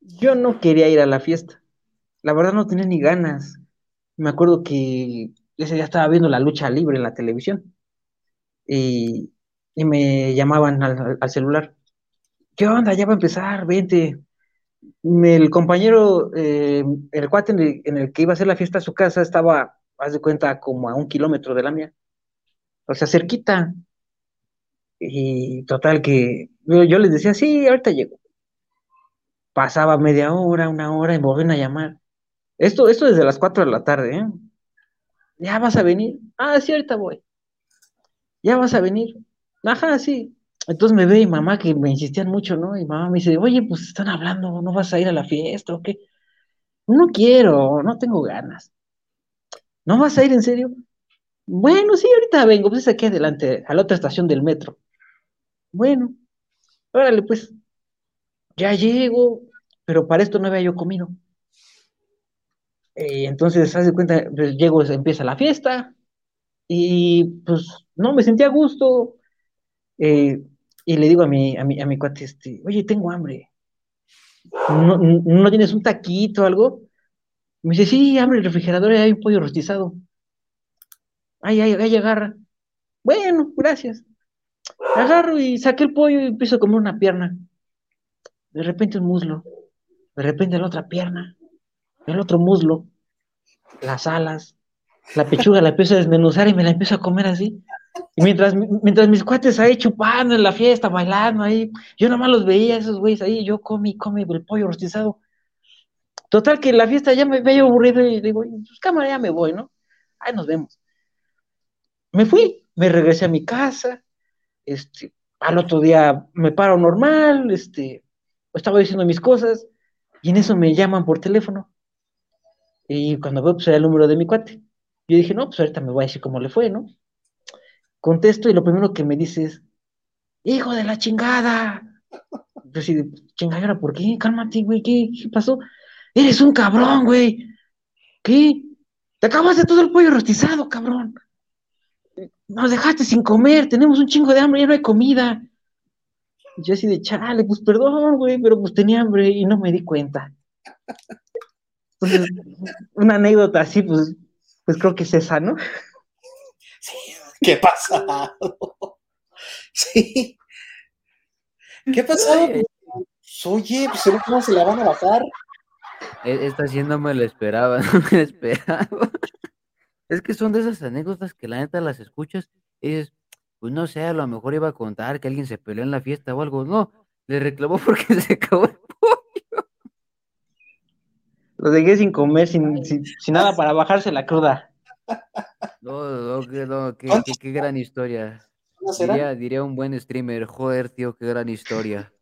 Yo no quería ir a la fiesta. La verdad no tenía ni ganas. Me acuerdo que ese día estaba viendo la lucha libre en la televisión y, me llamaban al, celular. ¿Qué onda? Ya va a empezar, vente. El compañero, eh, el cuate en el, que iba a hacer la fiesta a su casa estaba, haz de cuenta, como a un kilómetro de la mía. O sea, cerquita. Y total que yo, yo les decía, sí, ahorita llego. Pasaba media hora, una hora y volvían a llamar. Esto, esto desde las 4 de la tarde, ¿eh? ¿Ya vas a venir? Ah, sí, ahorita voy. ¿Ya vas a venir? Ajá, sí. Entonces me ve mi mamá que me insistían mucho, ¿no? Y mamá me dice, oye, pues están hablando, ¿no vas a ir a la fiesta o qué? No quiero, no tengo ganas. ¿No vas a ir en serio? Bueno, sí, ahorita vengo, pues aquí adelante, a la otra estación del metro. Bueno, órale, pues ya llego, pero para esto no había yo comido. Y entonces, haz de cuenta, pues, llego, empieza la fiesta, y pues no, me sentía a gusto. Eh, y le digo a mi, a mi, a mi cuate, este, oye, tengo hambre. ¿No, tienes un taquito o algo? Me dice, sí, abre el refrigerador y hay un pollo rostizado. Ay, ay, ay, agarra. Bueno, gracias. Agarro y saqué el pollo y empiezo a comer una pierna de repente un muslo, de repente la otra pierna, el otro muslo, las alas, la pechuga la empiezo a desmenuzar y me la empiezo a comer así. Mientras, mientras mis cuates ahí chupando en la fiesta, bailando ahí, yo nomás los veía, esos güeyes ahí, yo comí, comí el pollo rostizado. Total que la fiesta ya me veía aburrido y digo, pues cámara, ya me voy, ¿no? Ahí nos vemos. Me fui, me regresé a mi casa, este, al otro día me paro normal, este, estaba diciendo mis cosas, y en eso me llaman por teléfono. Y cuando veo, pues era el número de mi cuate. Yo dije, no, pues ahorita me voy a decir cómo le fue, ¿no? Contesto y lo primero que me dice es, hijo de la chingada. Yo así de, chingadera, ¿por qué? Cálmate, güey, ¿qué, ¿qué pasó? Eres un cabrón, güey. ¿Qué? Te acabas de todo el pollo rostizado, cabrón. Nos dejaste sin comer, tenemos un chingo de hambre, ya no hay comida. Y yo así de, chale, pues perdón, güey, pero pues tenía hambre y no me di cuenta. una anécdota así, pues, pues creo que es esa, ¿no?
Sí, ¿qué pasa? Sí. ¿Qué pasó? Oye, pues ¿cómo se la van a bajar?
E, esta sí no me la esperaba, no me la esperaba. Es que son de esas anécdotas que la neta las escuchas y dices, pues no sé, a lo mejor iba a contar que alguien se peleó en la fiesta o algo. No, le reclamó porque se acabó el pollo.
Lo dejé sin comer, sin, sin, nada para bajarse la cruda.
No, no, no qué, qué, gran historia. Diría, diría un buen streamer, joder, tío, qué gran historia.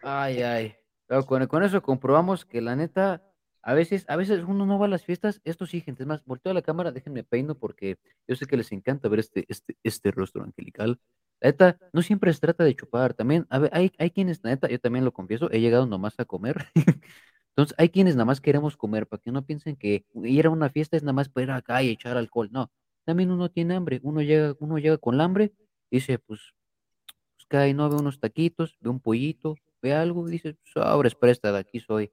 Ay, ay. Pero con, con eso comprobamos que la neta, a veces, a veces uno no va a las fiestas, esto sí, gente, es más, volteo a la cámara, déjenme peino porque yo sé que les encanta ver este, este, este rostro angelical. La neta, no siempre se trata de chupar, también, hay, hay quienes, la neta, yo también lo confieso, he llegado nomás a comer. Entonces, hay quienes nada más queremos comer, para que no piensen que ir a una fiesta es nada más para ir acá y echar alcohol. No, también uno tiene hambre, uno llega, uno llega con hambre, dice, pues, pues hay, no ve unos taquitos, ve un pollito, ve algo, y dice, sobres, presta, de aquí soy.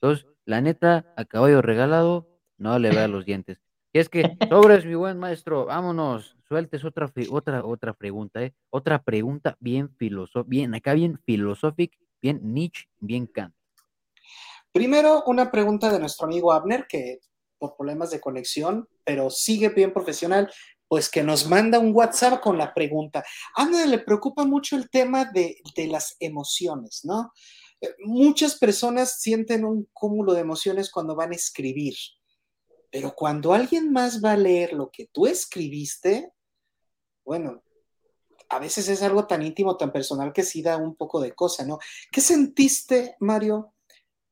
Entonces, la neta, a caballo regalado, no le vea los dientes. Y es que, sobres, mi buen maestro, vámonos, sueltes otra, otra, otra pregunta, ¿eh? Otra pregunta bien filosófica, bien, acá bien filosófica, bien Nietzsche, bien Kant.
Primero, una pregunta de nuestro amigo Abner, que por problemas de conexión, pero sigue bien profesional, pues que nos manda un WhatsApp con la pregunta. A Abner le preocupa mucho el tema de, de las emociones, ¿no? Muchas personas sienten un cúmulo de emociones cuando van a escribir, pero cuando alguien más va a leer lo que tú escribiste, bueno, a veces es algo tan íntimo, tan personal que sí da un poco de cosa, ¿no? ¿Qué sentiste, Mario,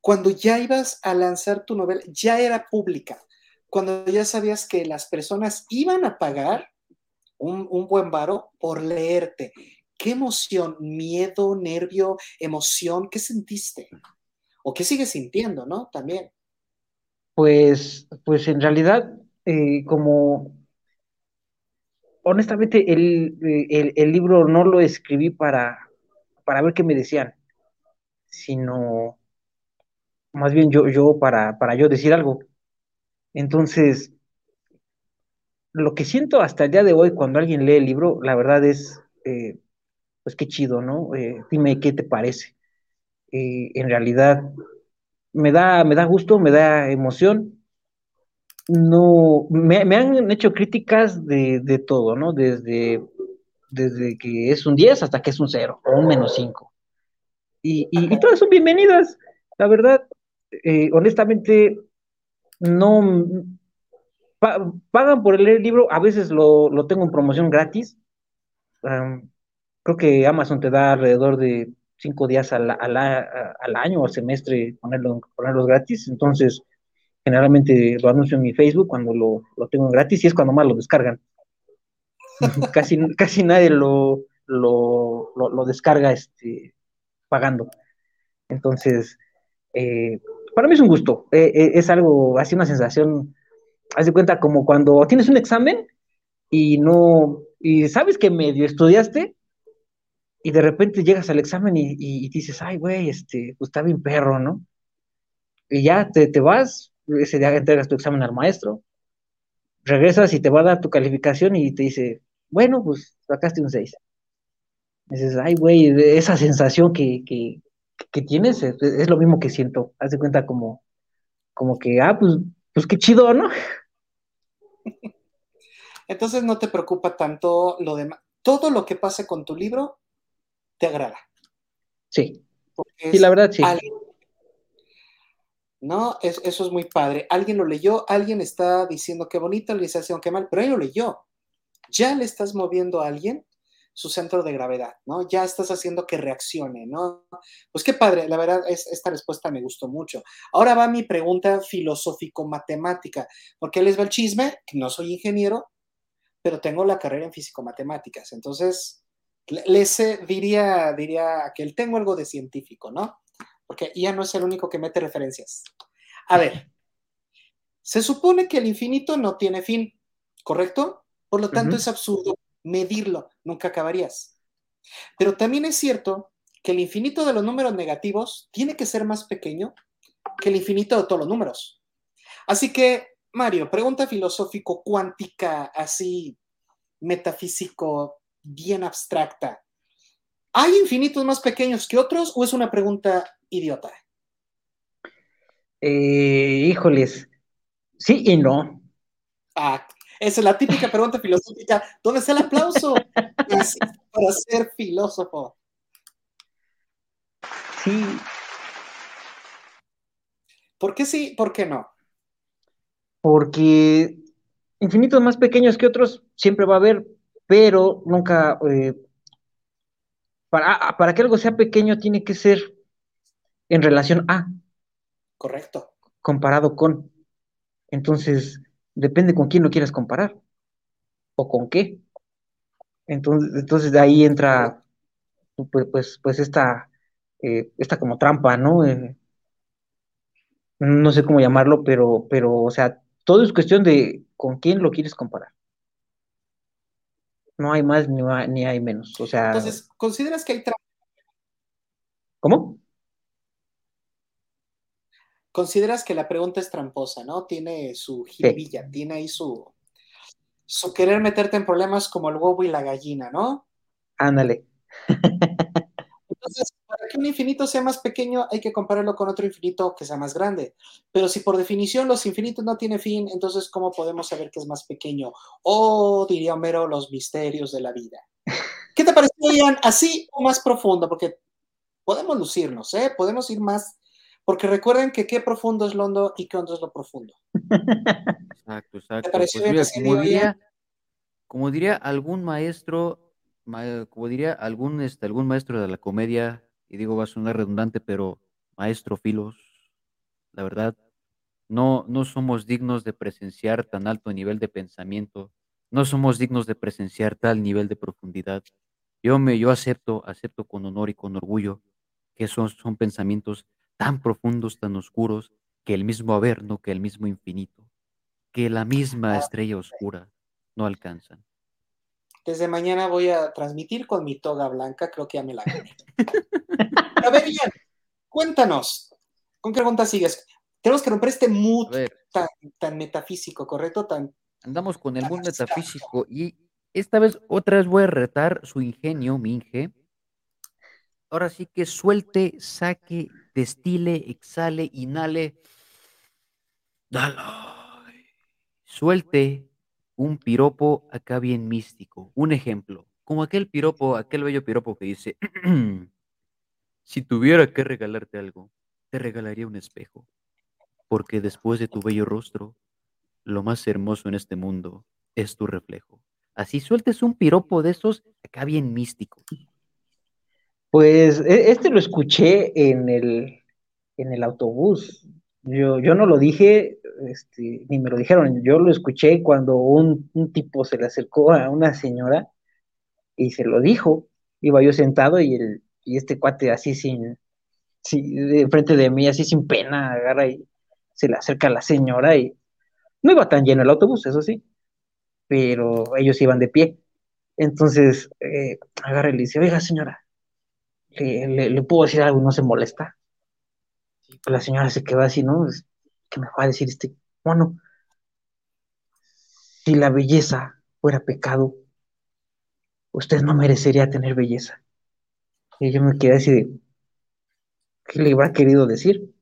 cuando ya ibas a lanzar tu novela? Ya era pública, cuando ya sabías que las personas iban a pagar un, un buen varo por leerte. ¿Qué emoción, miedo, nervio, emoción, qué sentiste? ¿O qué sigues sintiendo, no? También.
Pues, pues en realidad, eh, como honestamente, el, el, libro no lo escribí para, para ver qué me decían, sino más bien yo, yo para, para yo decir algo. Entonces, lo que siento hasta el día de hoy cuando alguien lee el libro, la verdad es, eh, pues qué chido, ¿no? Eh, dime qué te parece. Eh, en realidad, me da, me da gusto, me da emoción. No, me, han hecho críticas de, todo, ¿no? Desde, desde que es un 10 hasta que es un 0 o un menos 5. Y, y, todas son bienvenidas. La verdad, eh, honestamente, no pagan por leer el libro, a veces lo, tengo en promoción gratis creo que Amazon te da alrededor de cinco días al, año o al semestre ponerlo, ponerlos gratis. Entonces, generalmente lo anuncio en mi Facebook cuando lo, tengo gratis y es cuando más lo descargan. casi, casi nadie lo, lo, descarga este, pagando. Entonces, eh, para mí es un gusto. Eh, eh, es algo, así una sensación, haz de cuenta como cuando tienes un examen y no, y sabes que medio estudiaste, y de repente llegas al examen y, dices, ay, güey, este, pues está bien perro, ¿no? Y ya te, te vas, ese día entregas tu examen al maestro, regresas y te va a dar tu calificación y te dice, bueno, pues sacaste un 6. Dices, ay, güey, esa sensación que, que, que tienes es, lo mismo que siento. Haz de cuenta como, como que, ah, pues, pues qué chido, ¿no?
Entonces no te preocupa tanto lo demás. Todo lo que pase con tu libro te agrada.
Sí. Y la verdad sí.
No, eso es muy padre. Alguien lo leyó, alguien está diciendo qué bonita la realización, qué mal, pero él lo leyó. Ya le estás moviendo a alguien su centro de gravedad, ¿no? Ya estás haciendo que reaccione, ¿no? Pues qué padre, la verdad, es, esta respuesta me gustó mucho. Ahora va mi pregunta filosófico-matemática, porque les va el chisme, no soy ingeniero, pero tengo la carrera en físico-matemáticas, entonces, les diría, diría que él tengo algo de científico, ¿no? Porque ya no es el único que mete referencias. A ver, se supone que el infinito no tiene fin, ¿correcto? Por lo tanto, es absurdo medirlo, nunca acabarías. Pero también es cierto que el infinito de los números negativos tiene que ser más pequeño que el infinito de todos los números. Así que, Mario, pregunta filosófico cuántica, así metafísico, bien abstracta. ¿Hay infinitos más pequeños que otros o es una pregunta idiota?
Eh, híjoles, sí y no.
Ah, esa es la típica pregunta filosófica. ¿Dónde está el aplauso? para ser filósofo.
Sí.
¿Por qué sí? ¿Por qué no?
Porque infinitos más pequeños que otros siempre va a haber, pero nunca. Eh, para, ah, para que algo sea pequeño tiene que ser en relación a.
Correcto.
Comparado con. Entonces, depende con quién lo quieras comparar o con qué. Entonces, entonces de ahí entra pues, pues, pues esta, eh, esta como trampa, ¿no? Eh, no sé cómo llamarlo, pero, pero, o sea, todo es cuestión de con quién lo quieres comparar. No hay más ni, ni hay menos. O sea.
Entonces, ¿consideras que hay trampa?
¿Cómo?
consideras que la pregunta es tramposa, ¿no? Tiene su jiribilla, tiene ahí su, su querer meterte en problemas como el huevo y la gallina, ¿no?
Ándale.
Que un infinito sea más pequeño, hay que compararlo con otro infinito que sea más grande. Pero si por definición los infinitos no tienen fin, entonces, ¿cómo podemos saber que es más pequeño? O, diría Homero, los misterios de la vida. ¿Qué te parece, Ian? ¿Así o más profundo? Porque podemos lucirnos, ¿eh? Podemos ir más porque recuerden que qué profundo es lo hondo y qué hondo es lo profundo.
Exacto, exacto. Pues como, diría, como diría algún maestro, como diría algún, este, algún maestro de la comedia, y digo va a sonar redundante, pero maestro Filos, la verdad, no, no somos dignos de presenciar tan alto nivel de pensamiento, no somos dignos de presenciar tal nivel de profundidad. Yo me, yo acepto, acepto con honor y con orgullo que son, son pensamientos tan profundos, tan oscuros, que el mismo Averno, que el mismo infinito, que la misma ah. estrella oscura no alcanzan.
Desde mañana voy a transmitir con mi toga blanca, creo que ya me la gané. a ver, Ian, cuéntanos, ¿con qué pregunta sigues? Tenemos que romper este mood tan, metafísico, ¿correcto? Tan,
Andamos con el mood metafísico y esta vez otra vez voy a retar su ingenio, mi Inge. Ahora sí que suelte, saque destile, exhale, inhale. Dale. Suelte un piropo acá bien místico. Un ejemplo, como aquel piropo, aquel bello piropo que dice, si tuviera que regalarte algo, te regalaría un espejo, porque después de tu bello rostro, lo más hermoso en este mundo es tu reflejo. Así sueltes un piropo de esos acá bien místico.
Pues e, este lo escuché en el, en el autobús. Yo, yo no lo dije, este, ni me lo dijeron, yo lo escuché cuando un, tipo se le acercó a una señora y se lo dijo. Iba yo sentado y, el, y este cuate así sin, de frente de mí, así sin pena, agarra y se le acerca a la señora y no iba tan lleno el autobús, eso sí, pero ellos iban de pie. Entonces, eh, agarra y le dice, oiga señora, le, puedo decir algo, no se molesta. La señora se quedó así, ¿no? ¿Qué me va a decir este bueno Si la belleza fuera pecado, usted no merecería tener belleza. Y yo me quedé así de, ¿qué le habrá querido decir?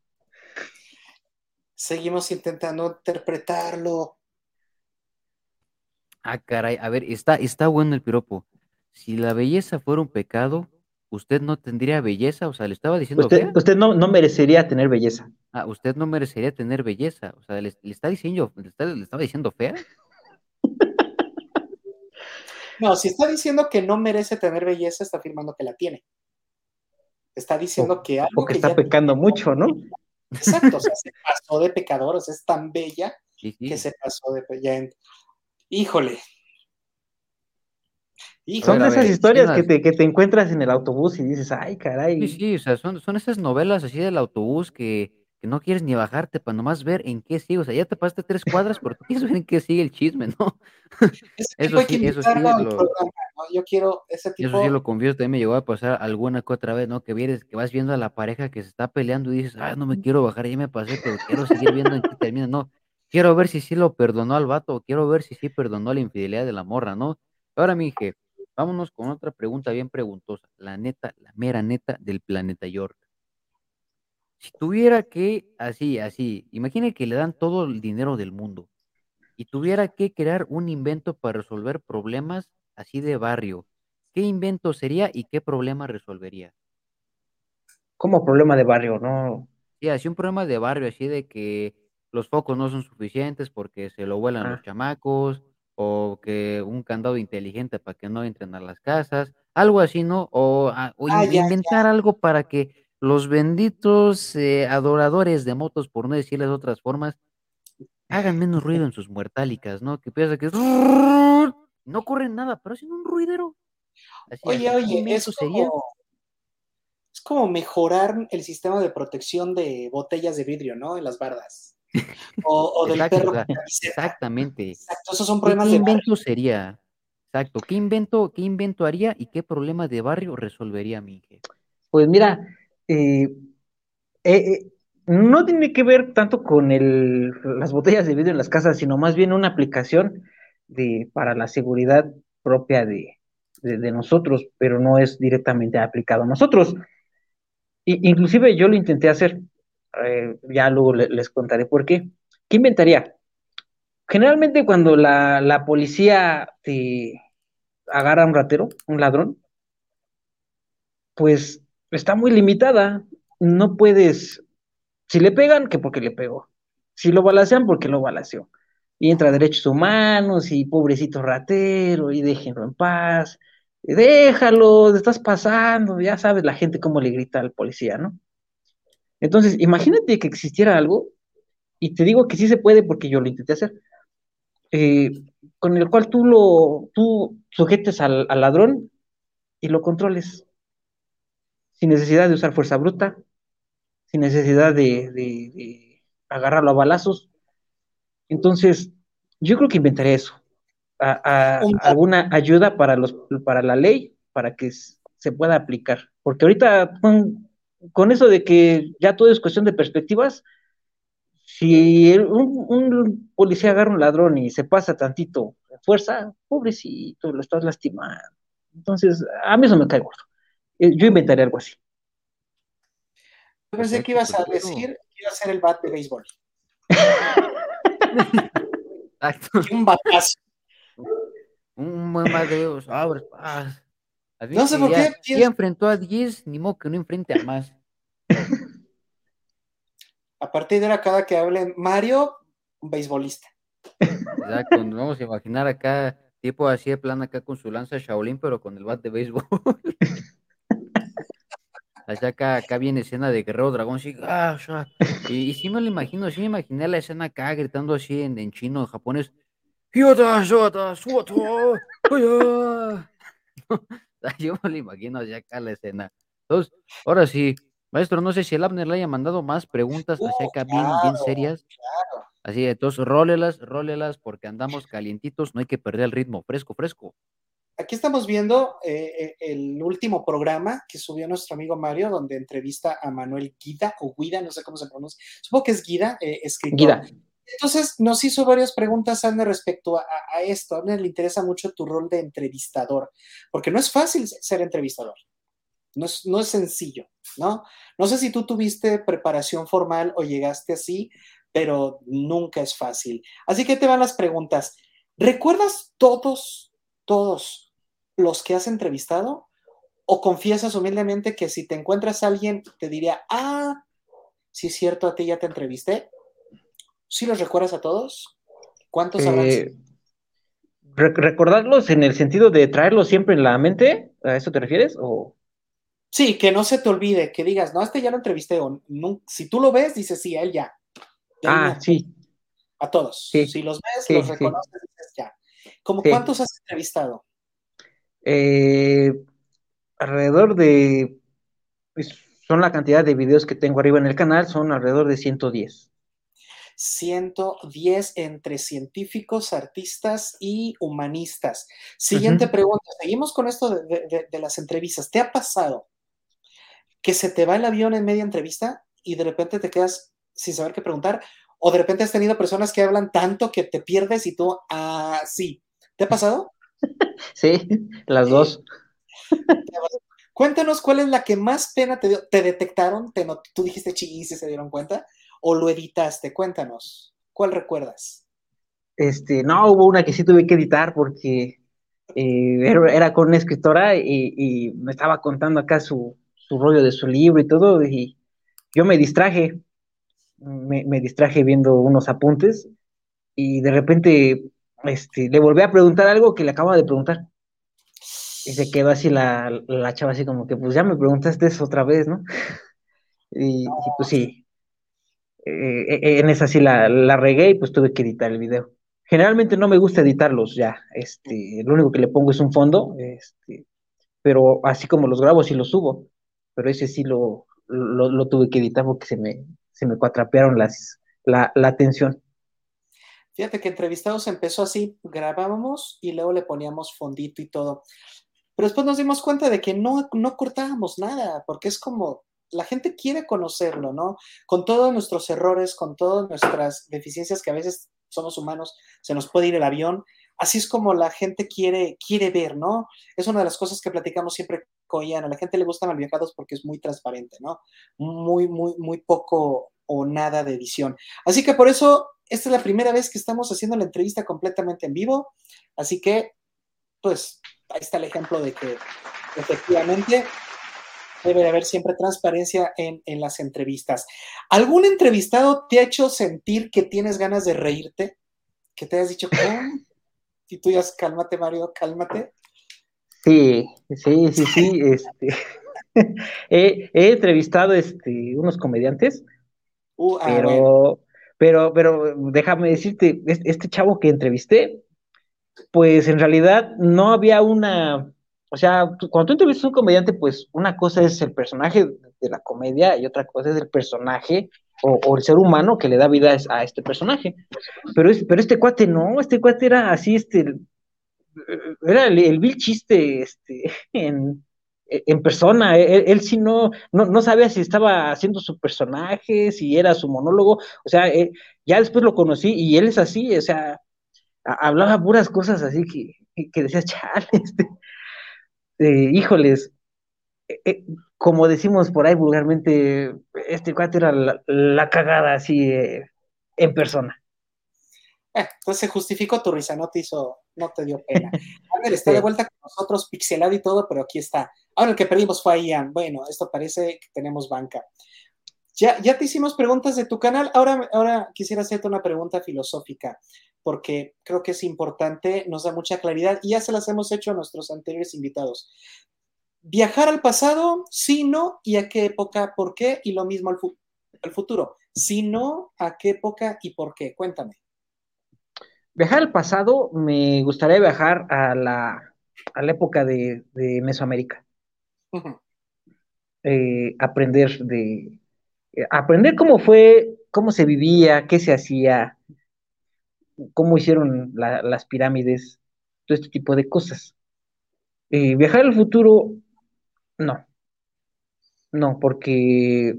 Seguimos intentando interpretarlo.
Ah, caray, a ver, está, está bueno el piropo. Si la belleza fuera un pecado, ¿usted no tendría belleza? O sea, le estaba diciendo
Usted, usted no, no merecería tener belleza.
Ah, usted no merecería tener belleza. O sea, le, está diciendo, le, estaba diciendo fea.
No, si está diciendo que no merece tener belleza, está afirmando que la tiene. Está diciendo que algo.
Porque está pecando mucho, ¿no?
Exacto, o sea, se pasó de pecador, o sea, es tan bella que se pasó de ya Híjole.
Son de esas historias que te, que te, encuentras en el autobús y dices, ay, caray.
Sí, sí, o sea, son, son esas novelas así del autobús que, que no quieres ni bajarte para nomás ver en qué sigue. O sea, ya te pasaste tres cuadras, pero tú quieres ver en qué sigue el chisme, ¿no?
eso sí, eso sí. Lo, Yo quiero ese tipo.
Eso sí lo confieso, también me llegó a pasar alguna que otra vez, ¿no? Que vienes, que vas viendo a la pareja que se está peleando y dices, ay, no me quiero bajar, ya me pasé, pero quiero seguir viendo en qué termina. No, quiero ver si sí lo perdonó al vato, o quiero ver si sí perdonó la infidelidad de la morra, ¿no? Ahora, mi dije, Vámonos con otra pregunta bien preguntosa. La neta, la mera neta del planeta York. Si tuviera que, así, así, imagine que le dan todo el dinero del mundo y tuviera que crear un invento para resolver problemas así de barrio, ¿qué invento sería y qué problema resolvería?
¿Cómo problema de barrio? No.
Sí, así un problema de barrio, así de que los focos no son suficientes porque se lo vuelan los ah. chamacos, o que un candado inteligente para que no entren a las casas, algo así, ¿no? O, ah, ah, inventar algo para que los benditos eh, adoradores de motos, por no decirles otras formas, hagan menos ruido en sus muertálicas, ¿no? Que piensa que no ocurre nada, pero hacen un ruidero.
oye, oye, es como, es como mejorar el sistema de protección de botellas de vidrio, ¿no? En las bardas. O, del perro.
exactamente.
Exacto, esos son problemas
¿Qué, invento sería? Exacto. ¿Qué invento, ¿Qué invento haría y qué problema de barrio resolvería mi
Pues mira, eh, eh, eh, no tiene que ver tanto con el, las botellas de vidrio en las casas, sino más bien una aplicación de, para la seguridad propia de, de, nosotros, pero no es directamente aplicado a nosotros. inclusive yo lo intenté hacer, eh, ya luego les contaré por qué. ¿Qué inventaría? Generalmente cuando la, policía te agarra a un ratero, un ladrón, pues está muy limitada. No puedes, si le pegan, que porque le pegó. Si lo balacean, porque lo balaceó. Y entra derechos humanos y pobrecito ratero y déjenlo en paz. Déjalo, estás pasando, ya sabes la gente cómo le grita al policía, ¿no? Entonces, imagínate que existiera algo, y te digo que sí se puede porque yo lo intenté hacer, eh, con el cual tú lo, tú sujetes al, ladrón y lo controles, sin necesidad de usar fuerza bruta, sin necesidad de, agarrarlo a balazos. Entonces, yo creo que inventaré eso, alguna ayuda para, los, para la ley, para que se pueda aplicar, porque ahorita con eso de que ya todo es cuestión de perspectivas, si un, policía agarra un ladrón y se pasa tantito de fuerza, pobrecito, lo estás lastimando. Entonces, a mí eso me cae gordo. Eh, yo inventaré algo así.
Yo pensé que ibas a decir que iba a ser el bat de béisbol. un batazo.
Un buen bat de béisbol. No sé por qué. Ya enfrentó a 10, ni modo que no enfrente a más.
A partir de ahora, cada que hable Mario, un beisbolista.
Exacto, vamos a imaginar acá, tipo así de plan acá con su lanza Shaolin, pero con el bat de béisbol. Allá acá, acá viene escena de Guerrero Dragón, ah, y, sí me lo imagino, sí me imaginé la escena acá gritando así en, en chino, en japonés, Yo me lo imagino ya acá la escena. Entonces, ahora sí, maestro, no sé si el Abner le haya mandado más preguntas así uh, acá bien, bien serias. Así, entonces, rólelas, rólelas, porque andamos calientitos, no hay que perder el ritmo, fresco, fresco.
Aquí estamos viendo eh, eh, el último programa que subió nuestro amigo Mario, donde entrevista a Manuel Guida, o Guida, no sé cómo se pronuncia, supongo que es Guida, eh, escritor. Guida. Entonces nos hizo varias preguntas, Anne, respecto a, esto. A Anne le interesa mucho tu rol de entrevistador, porque no es fácil ser entrevistador. No es, no es sencillo, ¿no? No sé si tú tuviste preparación formal o llegaste así, pero nunca es fácil. Así que te van las preguntas. ¿Recuerdas todos, todos los que has entrevistado? ¿O confiesas humildemente que si te encuentras a alguien te diría, ah, si es cierto, a ti ya te entrevisté? ¿Sí los recuerdas a todos? ¿Cuántos eh,
¿Recordarlos en el sentido de traerlos siempre en la mente? ¿A eso te refieres? ¿O...
Sí, que no se te olvide, que digas, no, este ya lo entrevisté, o si tú lo ves, dices, sí, él ya.
ah, sí.
A todos. Si los ves, los reconoces, dices ya. ¿Cómo cuántos has entrevistado?
Eh, alrededor de, pues, son la cantidad de videos que tengo arriba en el canal, son alrededor de 110.
110 entre científicos, artistas y humanistas. Siguiente pregunta, seguimos con esto de, las entrevistas. ¿Te ha pasado que se te va el avión en media entrevista y de repente te quedas sin saber qué preguntar? ¿O de repente has tenido personas que hablan tanto que te pierdes y tú, ah, sí. ¿Te ha pasado?
Sí, las dos.
Cuéntanos cuál es la que más pena te dio. ¿Te detectaron? ¿Te ¿Tú dijiste chis y se dieron cuenta? ¿O lo editaste? Cuéntanos. ¿Cuál recuerdas?
Este, no, hubo una que sí tuve que editar porque eh, era, con una escritora y, me estaba contando acá su, rollo de su libro y todo, y yo me distraje, me, distraje viendo unos apuntes y de repente este, le volví a preguntar algo que le acaba de preguntar. Y se quedó así la, la chava así como que, pues ya me preguntaste eso otra vez, ¿no? Y, pues sí, eh, eh, en esa sí la, la, regué y pues tuve que editar el video. Generalmente no me gusta editarlos ya, este, lo único que le pongo es un fondo, este, pero así como los grabo sí los subo, pero ese sí lo, lo, tuve que editar porque se me, se me cuatrapearon las, la, la atención.
Fíjate que entrevistados empezó así, grabábamos y luego le poníamos fondito y todo. Pero después nos dimos cuenta de que no, no cortábamos nada, porque es como, la gente quiere conocerlo, ¿no? Con todos nuestros errores, con todas nuestras deficiencias que a veces somos humanos, se nos puede ir el avión. Así es como la gente quiere, quiere ver, ¿no? Es una de las cosas que platicamos siempre con Ian. A la gente le gustan los porque es muy transparente, ¿no? Muy, muy, muy poco o nada de edición. Así que por eso, esta es la primera vez que estamos haciendo la entrevista completamente en vivo. Así que, pues, ahí está el ejemplo de que efectivamente debe de haber siempre transparencia en, las entrevistas. ¿Algún entrevistado te ha hecho sentir que tienes ganas de reírte? Que te hayas dicho, ¿cómo? Y tú ya, cálmate, Mario, cálmate.
Sí, sí, sí, sí. Este, he, entrevistado este, unos comediantes, uh, ah, pero, pero, pero déjame decirte, este chavo que entrevisté, pues en realidad no había una, o sea, cuando tú entrevistas a un comediante, pues una cosa es el personaje de la comedia y otra cosa es el personaje o, el ser humano que le da vida a este personaje. Pero, es, pero este cuate no, este cuate era así, este, era el, vil chiste este, en, persona, él, sí no, no, no, sabía si estaba haciendo su personaje, si era su monólogo, o sea, eh, ya después lo conocí y él es así, o sea, hablaba puras cosas así que, que decías, chale, este, eh, híjoles, eh, eh, como decimos por ahí vulgarmente, este cuate era la, cagada así en persona.
pues se justificó tu risa, no te hizo, no te dio pena. A ver, está de vuelta con nosotros, pixelado y todo, pero aquí está. Ahora el que perdimos fue a Ian. Bueno, esto parece que tenemos banca. Ya, ya te hicimos preguntas de tu canal, ahora, ahora quisiera hacerte una pregunta filosófica porque creo que es importante, nos da mucha claridad y ya se las hemos hecho a nuestros anteriores invitados. Viajar al pasado, sí, no, y a qué época, por qué, y lo mismo al, futuro. Si no, a qué época y por qué. Cuéntame.
Viajar al pasado, me gustaría viajar a la, a la época de, Mesoamérica. Eh, aprender de eh, aprender cómo fue, cómo se vivía, qué se hacía, cómo hicieron las pirámides, todo este tipo de cosas. Eh, viajar al futuro, no. No, porque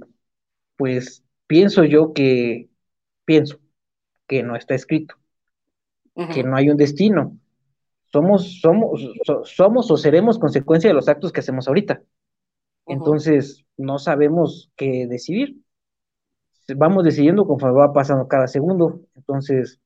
pues pienso yo que, pienso que no está escrito, que no hay un destino. Somos, somos, somos o seremos consecuencia de los actos que hacemos ahorita. Entonces, no sabemos qué decidir. Vamos decidiendo conforme va pasando cada segundo. Entonces,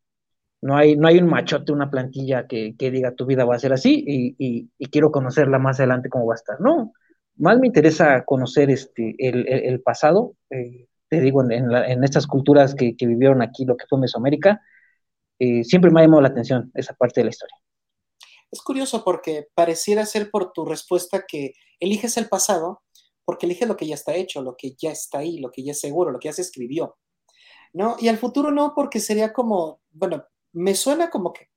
No hay, no hay un machote, una plantilla que, diga tu vida va a ser así y, quiero conocerla más adelante cómo va a estar. No, más me interesa conocer este, el, pasado, eh, te digo, en, estas culturas que, vivieron aquí, lo que fue Mesoamérica, eh, siempre me ha llamado la atención esa parte de la historia.
Es curioso porque pareciera ser por tu respuesta que eliges el pasado porque eliges lo que ya está hecho, lo que ya está ahí, lo que ya es seguro, lo que ya se escribió. ¿No? Y al futuro no, porque sería como, bueno, me suena como que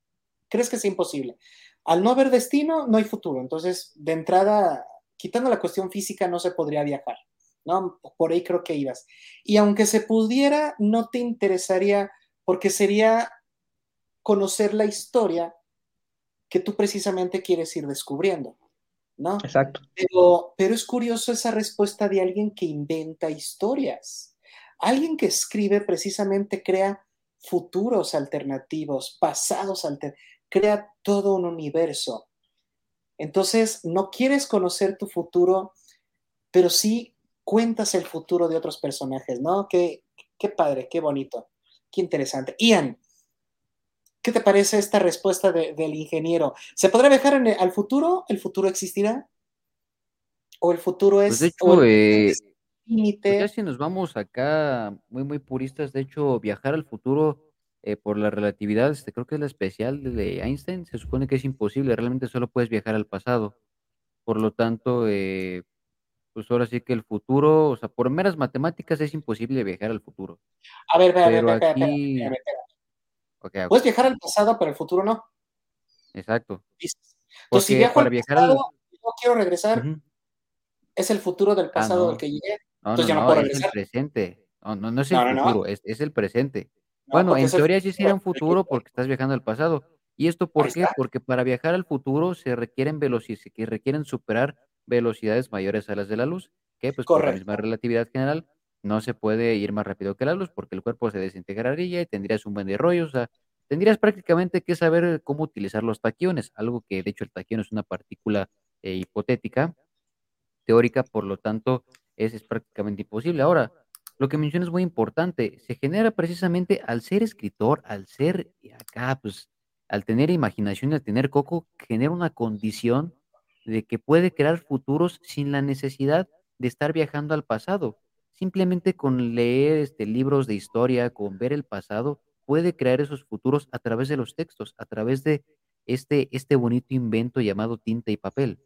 crees que es imposible. Al no haber destino, no hay futuro. Entonces, de entrada, quitando la cuestión física, no se podría viajar. ¿no? Por ahí creo que ibas. Y aunque se pudiera, no te interesaría, porque sería conocer la historia que tú precisamente quieres ir descubriendo, ¿no?
Exacto.
Pero, pero es curioso esa respuesta de alguien que inventa historias. Alguien que escribe precisamente crea futuros alternativos, pasados alternativos, crea todo un universo. Entonces, no quieres conocer tu futuro, pero sí cuentas el futuro de otros personajes, ¿no? Qué, qué padre, qué bonito, qué interesante. Ian, ¿qué te parece esta respuesta del ingeniero? ¿Se podrá viajar al futuro? ¿El futuro existirá? ¿O el futuro es...
Pues de hecho, eh, pues ya si nos vamos acá muy, muy puristas, de hecho, viajar al futuro eh, por la relatividad, este, creo que es la especial de Einstein, se supone que es imposible, realmente solo puedes viajar al pasado. Por lo tanto, eh, pues ahora sí que el futuro, o sea, por meras matemáticas es imposible viajar al futuro.
A ver, a ver, a ver, Puedes viajar al pasado, pero el futuro no.
Exacto.
Entonces, si viajo al pasado y no quiero regresar, es el futuro del ah, pasado del que llegué. Entonces ya no, puedo regresar.
Es el presente. No, no, es el futuro, es, es, el presente. bueno, en teoría sí sería un futuro porque estás viajando al pasado. ¿Y esto por qué? Porque para viajar al futuro se requieren velocidades, que requieren superar velocidades mayores a las de la luz, que pues por la misma relatividad general no se puede ir más rápido que la luz porque el cuerpo se desintegraría y tendrías un buen de rollo, o sea, tendrías prácticamente que saber cómo utilizar los taquiones, algo que de hecho el taquión es una partícula eh, hipotética, teórica, por lo tanto es, es prácticamente imposible. Ahora, lo que mencionas es muy importante, se genera precisamente al ser escritor, al ser acá, pues, al tener imaginación, al tener coco, genera una condición de que puede crear futuros sin la necesidad de estar viajando al pasado. Simplemente con leer este, libros de historia, con ver el pasado, puede crear esos futuros a través de los textos, a través de este, este bonito invento llamado tinta y papel.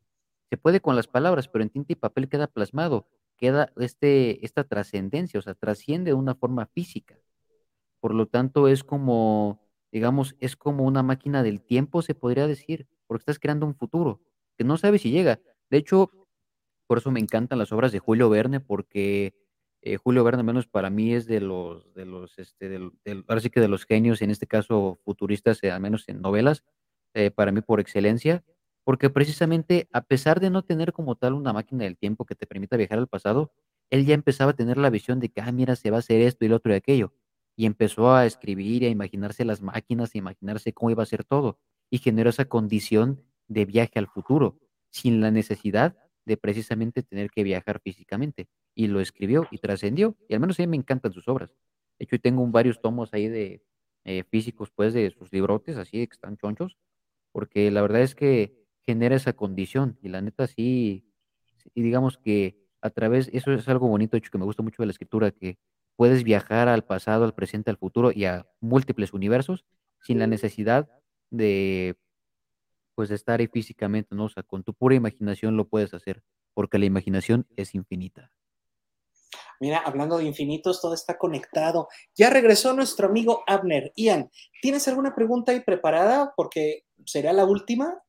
Se puede con las palabras, pero en tinta y papel queda plasmado, queda este, esta trascendencia, o sea, trasciende de una forma física. Por lo tanto, es como, digamos, es como una máquina del tiempo, se podría decir, porque estás creando un futuro que no sabe si llega. De hecho, por eso me encantan las obras de Julio Verne, porque eh, Julio Verne, menos para mí, es de los, de los, este, del, ahora sí que de los genios, en este caso futuristas, eh, al menos en novelas, eh, para mí por excelencia, porque precisamente a pesar de no tener como tal una máquina del tiempo que te permita viajar al pasado, él ya empezaba a tener la visión de que, ah, mira, se va a hacer esto y lo otro y aquello. Y empezó a escribir y a imaginarse las máquinas, a imaginarse cómo iba a ser todo. Y generó esa condición de viaje al futuro, sin la necesidad de precisamente tener que viajar físicamente. Y lo escribió y trascendió, y al menos a mí me encantan sus obras. De hecho, tengo varios tomos ahí de eh, físicos, pues, de sus librotes, así que están chonchos, porque la verdad es que genera esa condición, y la neta sí, y digamos que a través, eso es algo bonito, de hecho, que me gusta mucho de la escritura, que puedes viajar al pasado, al presente, al futuro y a múltiples universos sin la necesidad de pues estar ahí físicamente, ¿no? O sea, con tu pura imaginación lo puedes hacer, porque la imaginación es infinita.
Mira, hablando de infinitos, todo está conectado. Ya regresó nuestro amigo Abner. Ian, ¿tienes alguna pregunta ahí preparada? Porque será la última.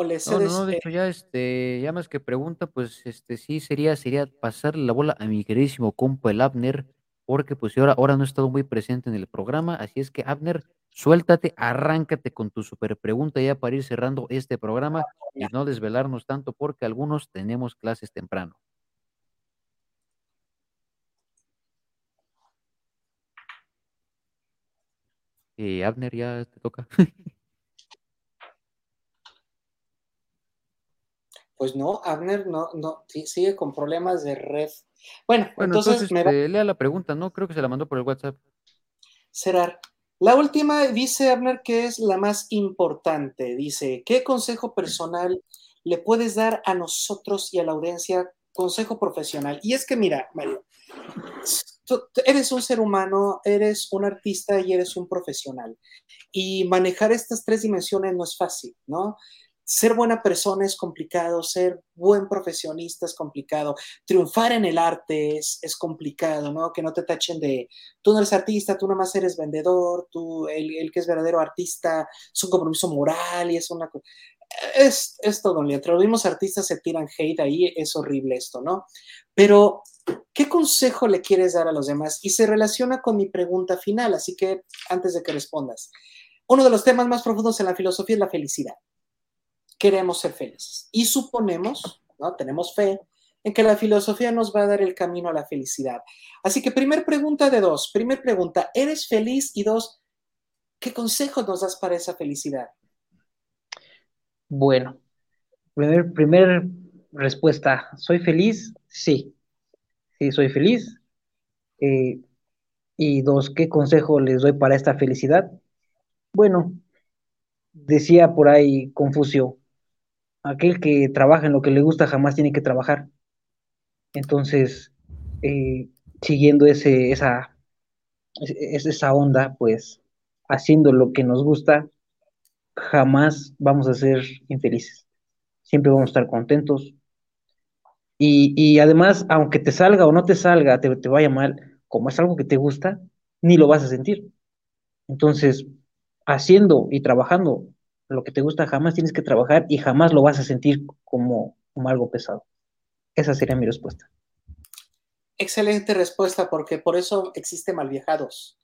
¿O le cedes, no, no, de hecho ya, este, ya más que pregunta, pues este sí sería, sería pasarle la bola a mi queridísimo compa el Abner, porque pues ahora, ahora no he estado muy presente en el programa, así es que Abner, Suéltate, arráncate con tu super pregunta ya para ir cerrando este programa y no desvelarnos tanto porque algunos tenemos clases temprano. Eh, Abner, ya te toca.
Pues no, Abner no, no, sigue con problemas de red. Bueno, entonces,
me este, lea la pregunta, ¿no? Creo que se la mandó por el WhatsApp.
Será La última dice Abner que es la más importante. Dice, ¿qué consejo personal le puedes dar a nosotros y a la audiencia? Consejo profesional. Y es que mira, Mario, eres un ser humano, eres un artista y eres un profesional. Y manejar estas tres dimensiones no es fácil, ¿no? Ser buena persona es complicado, ser buen profesionista es complicado, triunfar en el arte es, complicado, ¿no? Que no te tachen de, tú no eres artista, tú nada eres vendedor, tú, el, que es verdadero artista es un compromiso moral y es una... Es, es todo, entre los mismos artistas se tiran hate ahí, es horrible esto, ¿no? Pero ¿Qué consejo le quieres dar a los demás? Y se relaciona con mi pregunta final, así que antes de que respondas, uno de los temas más profundos en la filosofía es la felicidad. Queremos ser felices y suponemos, ¿no? Tenemos fe en que la filosofía nos va a dar el camino a la felicidad. Así que primer pregunta de dos, primer pregunta, ¿eres feliz? Y dos, ¿qué consejo nos das para esa felicidad?
Bueno, primer, primer respuesta, ¿soy feliz? Sí, sí, soy feliz. Eh, y dos, ¿qué consejo les doy para esta felicidad? Bueno, decía por ahí Confucio, aquel que trabaja en lo que le gusta jamás tiene que trabajar. Entonces, eh, siguiendo ese, esa, esa onda, pues haciendo lo que nos gusta, jamás vamos a ser infelices. Siempre vamos a estar contentos, y, además, aunque te salga o no te salga, te, te vaya mal, como es algo que te gusta, ni lo vas a sentir. Entonces, haciendo y trabajando lo que te gusta, jamás tienes que trabajar y jamás lo vas a sentir como, como algo pesado. Esa sería mi respuesta.
Excelente respuesta, porque por eso existe Malviajados,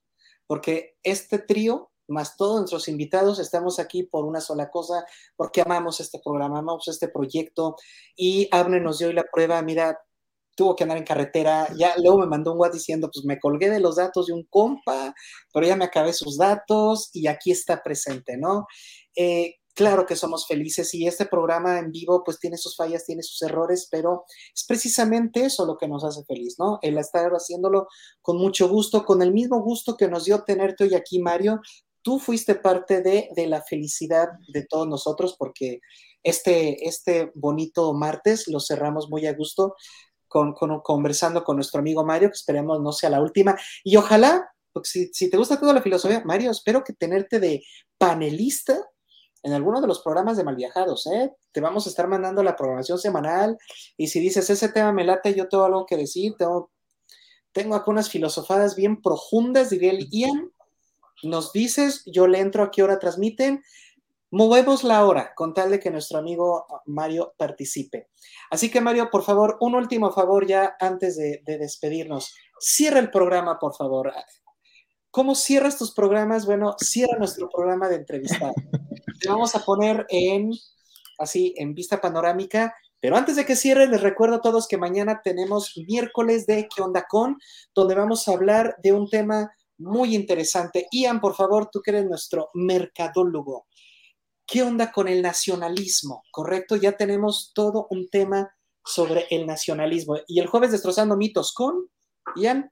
porque este trío más todos nuestros invitados, estamos aquí por una sola cosa, porque amamos este programa, amamos este proyecto. Y Abner nos dio hoy la prueba, mira, tuvo que andar en carretera, ya luego me mandó un WhatsApp diciendo, pues me colgué de los datos de un compa, pero ya me acabé sus datos y aquí está presente, ¿no? Eh, claro que somos felices y este programa en vivo pues tiene sus fallas, tiene sus errores, pero es precisamente eso lo que nos hace feliz, ¿no? El estar haciéndolo con mucho gusto, con el mismo gusto que nos dio tenerte hoy aquí, Mario, tú fuiste parte de, la felicidad de todos nosotros porque este, este bonito martes lo cerramos muy a gusto con, conversando con nuestro amigo Mario, que esperemos no sea la última. Y ojalá, porque si, te gusta toda la filosofía, Mario, espero que tenerte de panelista en alguno de los programas de Malviajados, ¿eh? Te vamos a estar mandando la programación semanal y si dices, ese tema me late, yo tengo algo que decir, tengo, tengo algunas filosofadas bien profundas, diría el Ian, nos dices, yo le entro a qué hora transmiten, movemos la hora con tal de que nuestro amigo Mario participe. Así que Mario, por favor, un último favor ya antes de, despedirnos. Cierra el programa, por favor. ¿Cómo cierras tus programas? Bueno, cierra nuestro programa de entrevista. Te vamos a poner en, así, en vista panorámica. Pero antes de que cierre, les recuerdo a todos que mañana tenemos miércoles de ¿Qué onda con? Donde vamos a hablar de un tema muy interesante. Ian, por favor, tú que eres nuestro mercadólogo. ¿Qué onda con el nacionalismo? ¿Correcto? Ya tenemos todo un tema sobre el nacionalismo. Y el jueves destrozando mitos con Ian.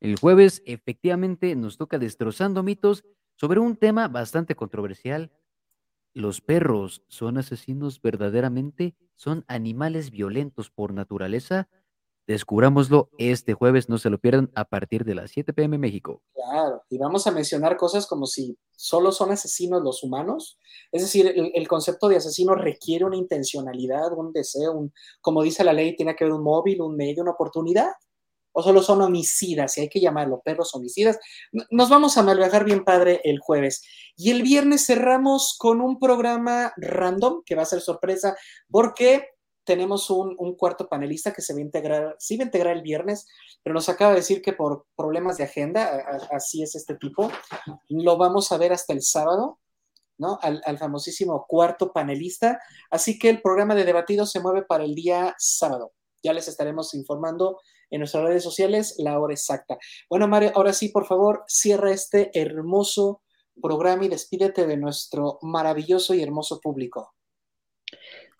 El jueves efectivamente nos toca destrozando mitos sobre un tema bastante controversial. ¿Los perros son asesinos verdaderamente? ¿Son animales violentos por naturaleza? Descubrámoslo este jueves, no se lo pierdan a partir de las 7 pm México.
Claro, y vamos a mencionar cosas como si solo son asesinos los humanos. Es decir, el, concepto de asesino requiere una intencionalidad, un deseo, un, como dice la ley, tiene que haber un móvil, un medio, una oportunidad. O solo son homicidas, si hay que llamarlo, perros homicidas. Nos vamos a malviajar bien padre el jueves. Y el viernes cerramos con un programa random, que va a ser sorpresa, porque tenemos un, cuarto panelista que se va a integrar, sí va a integrar el viernes, pero nos acaba de decir que por problemas de agenda, así es este tipo, lo vamos a ver hasta el sábado, ¿no? Al, famosísimo cuarto panelista. Así que el programa de debatido se mueve para el día sábado. Ya les estaremos informando en nuestras redes sociales la hora exacta. Bueno, Mario, ahora sí, por favor, cierra este hermoso programa y despídete de nuestro maravilloso y hermoso público.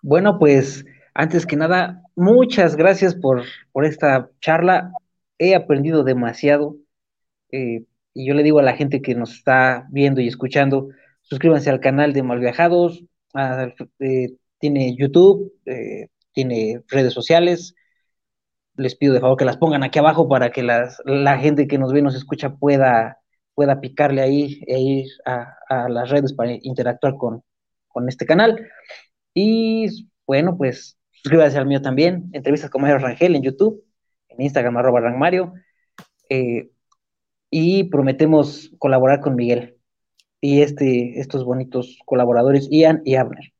Bueno, pues antes que nada, muchas gracias por, esta charla. He aprendido demasiado. Eh, y yo le digo a la gente que nos está viendo y escuchando, suscríbanse al canal de Malviajados, eh, tiene YouTube, eh, tiene redes sociales. Les pido de favor que las pongan aquí abajo para que la gente que nos ve y nos escucha pueda, pueda picarle ahí e ir a, las redes para interactuar con, este canal. Y bueno, pues suscríbanse al mío también, entrevistas con Mario Rangel en YouTube, en Instagram arroba Rangmario. Eh, y prometemos colaborar con Miguel y este, estos bonitos colaboradores, Ian y Abner.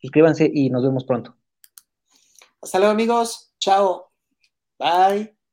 Suscríbanse y nos vemos pronto.
Hasta luego amigos. Chao. Bye.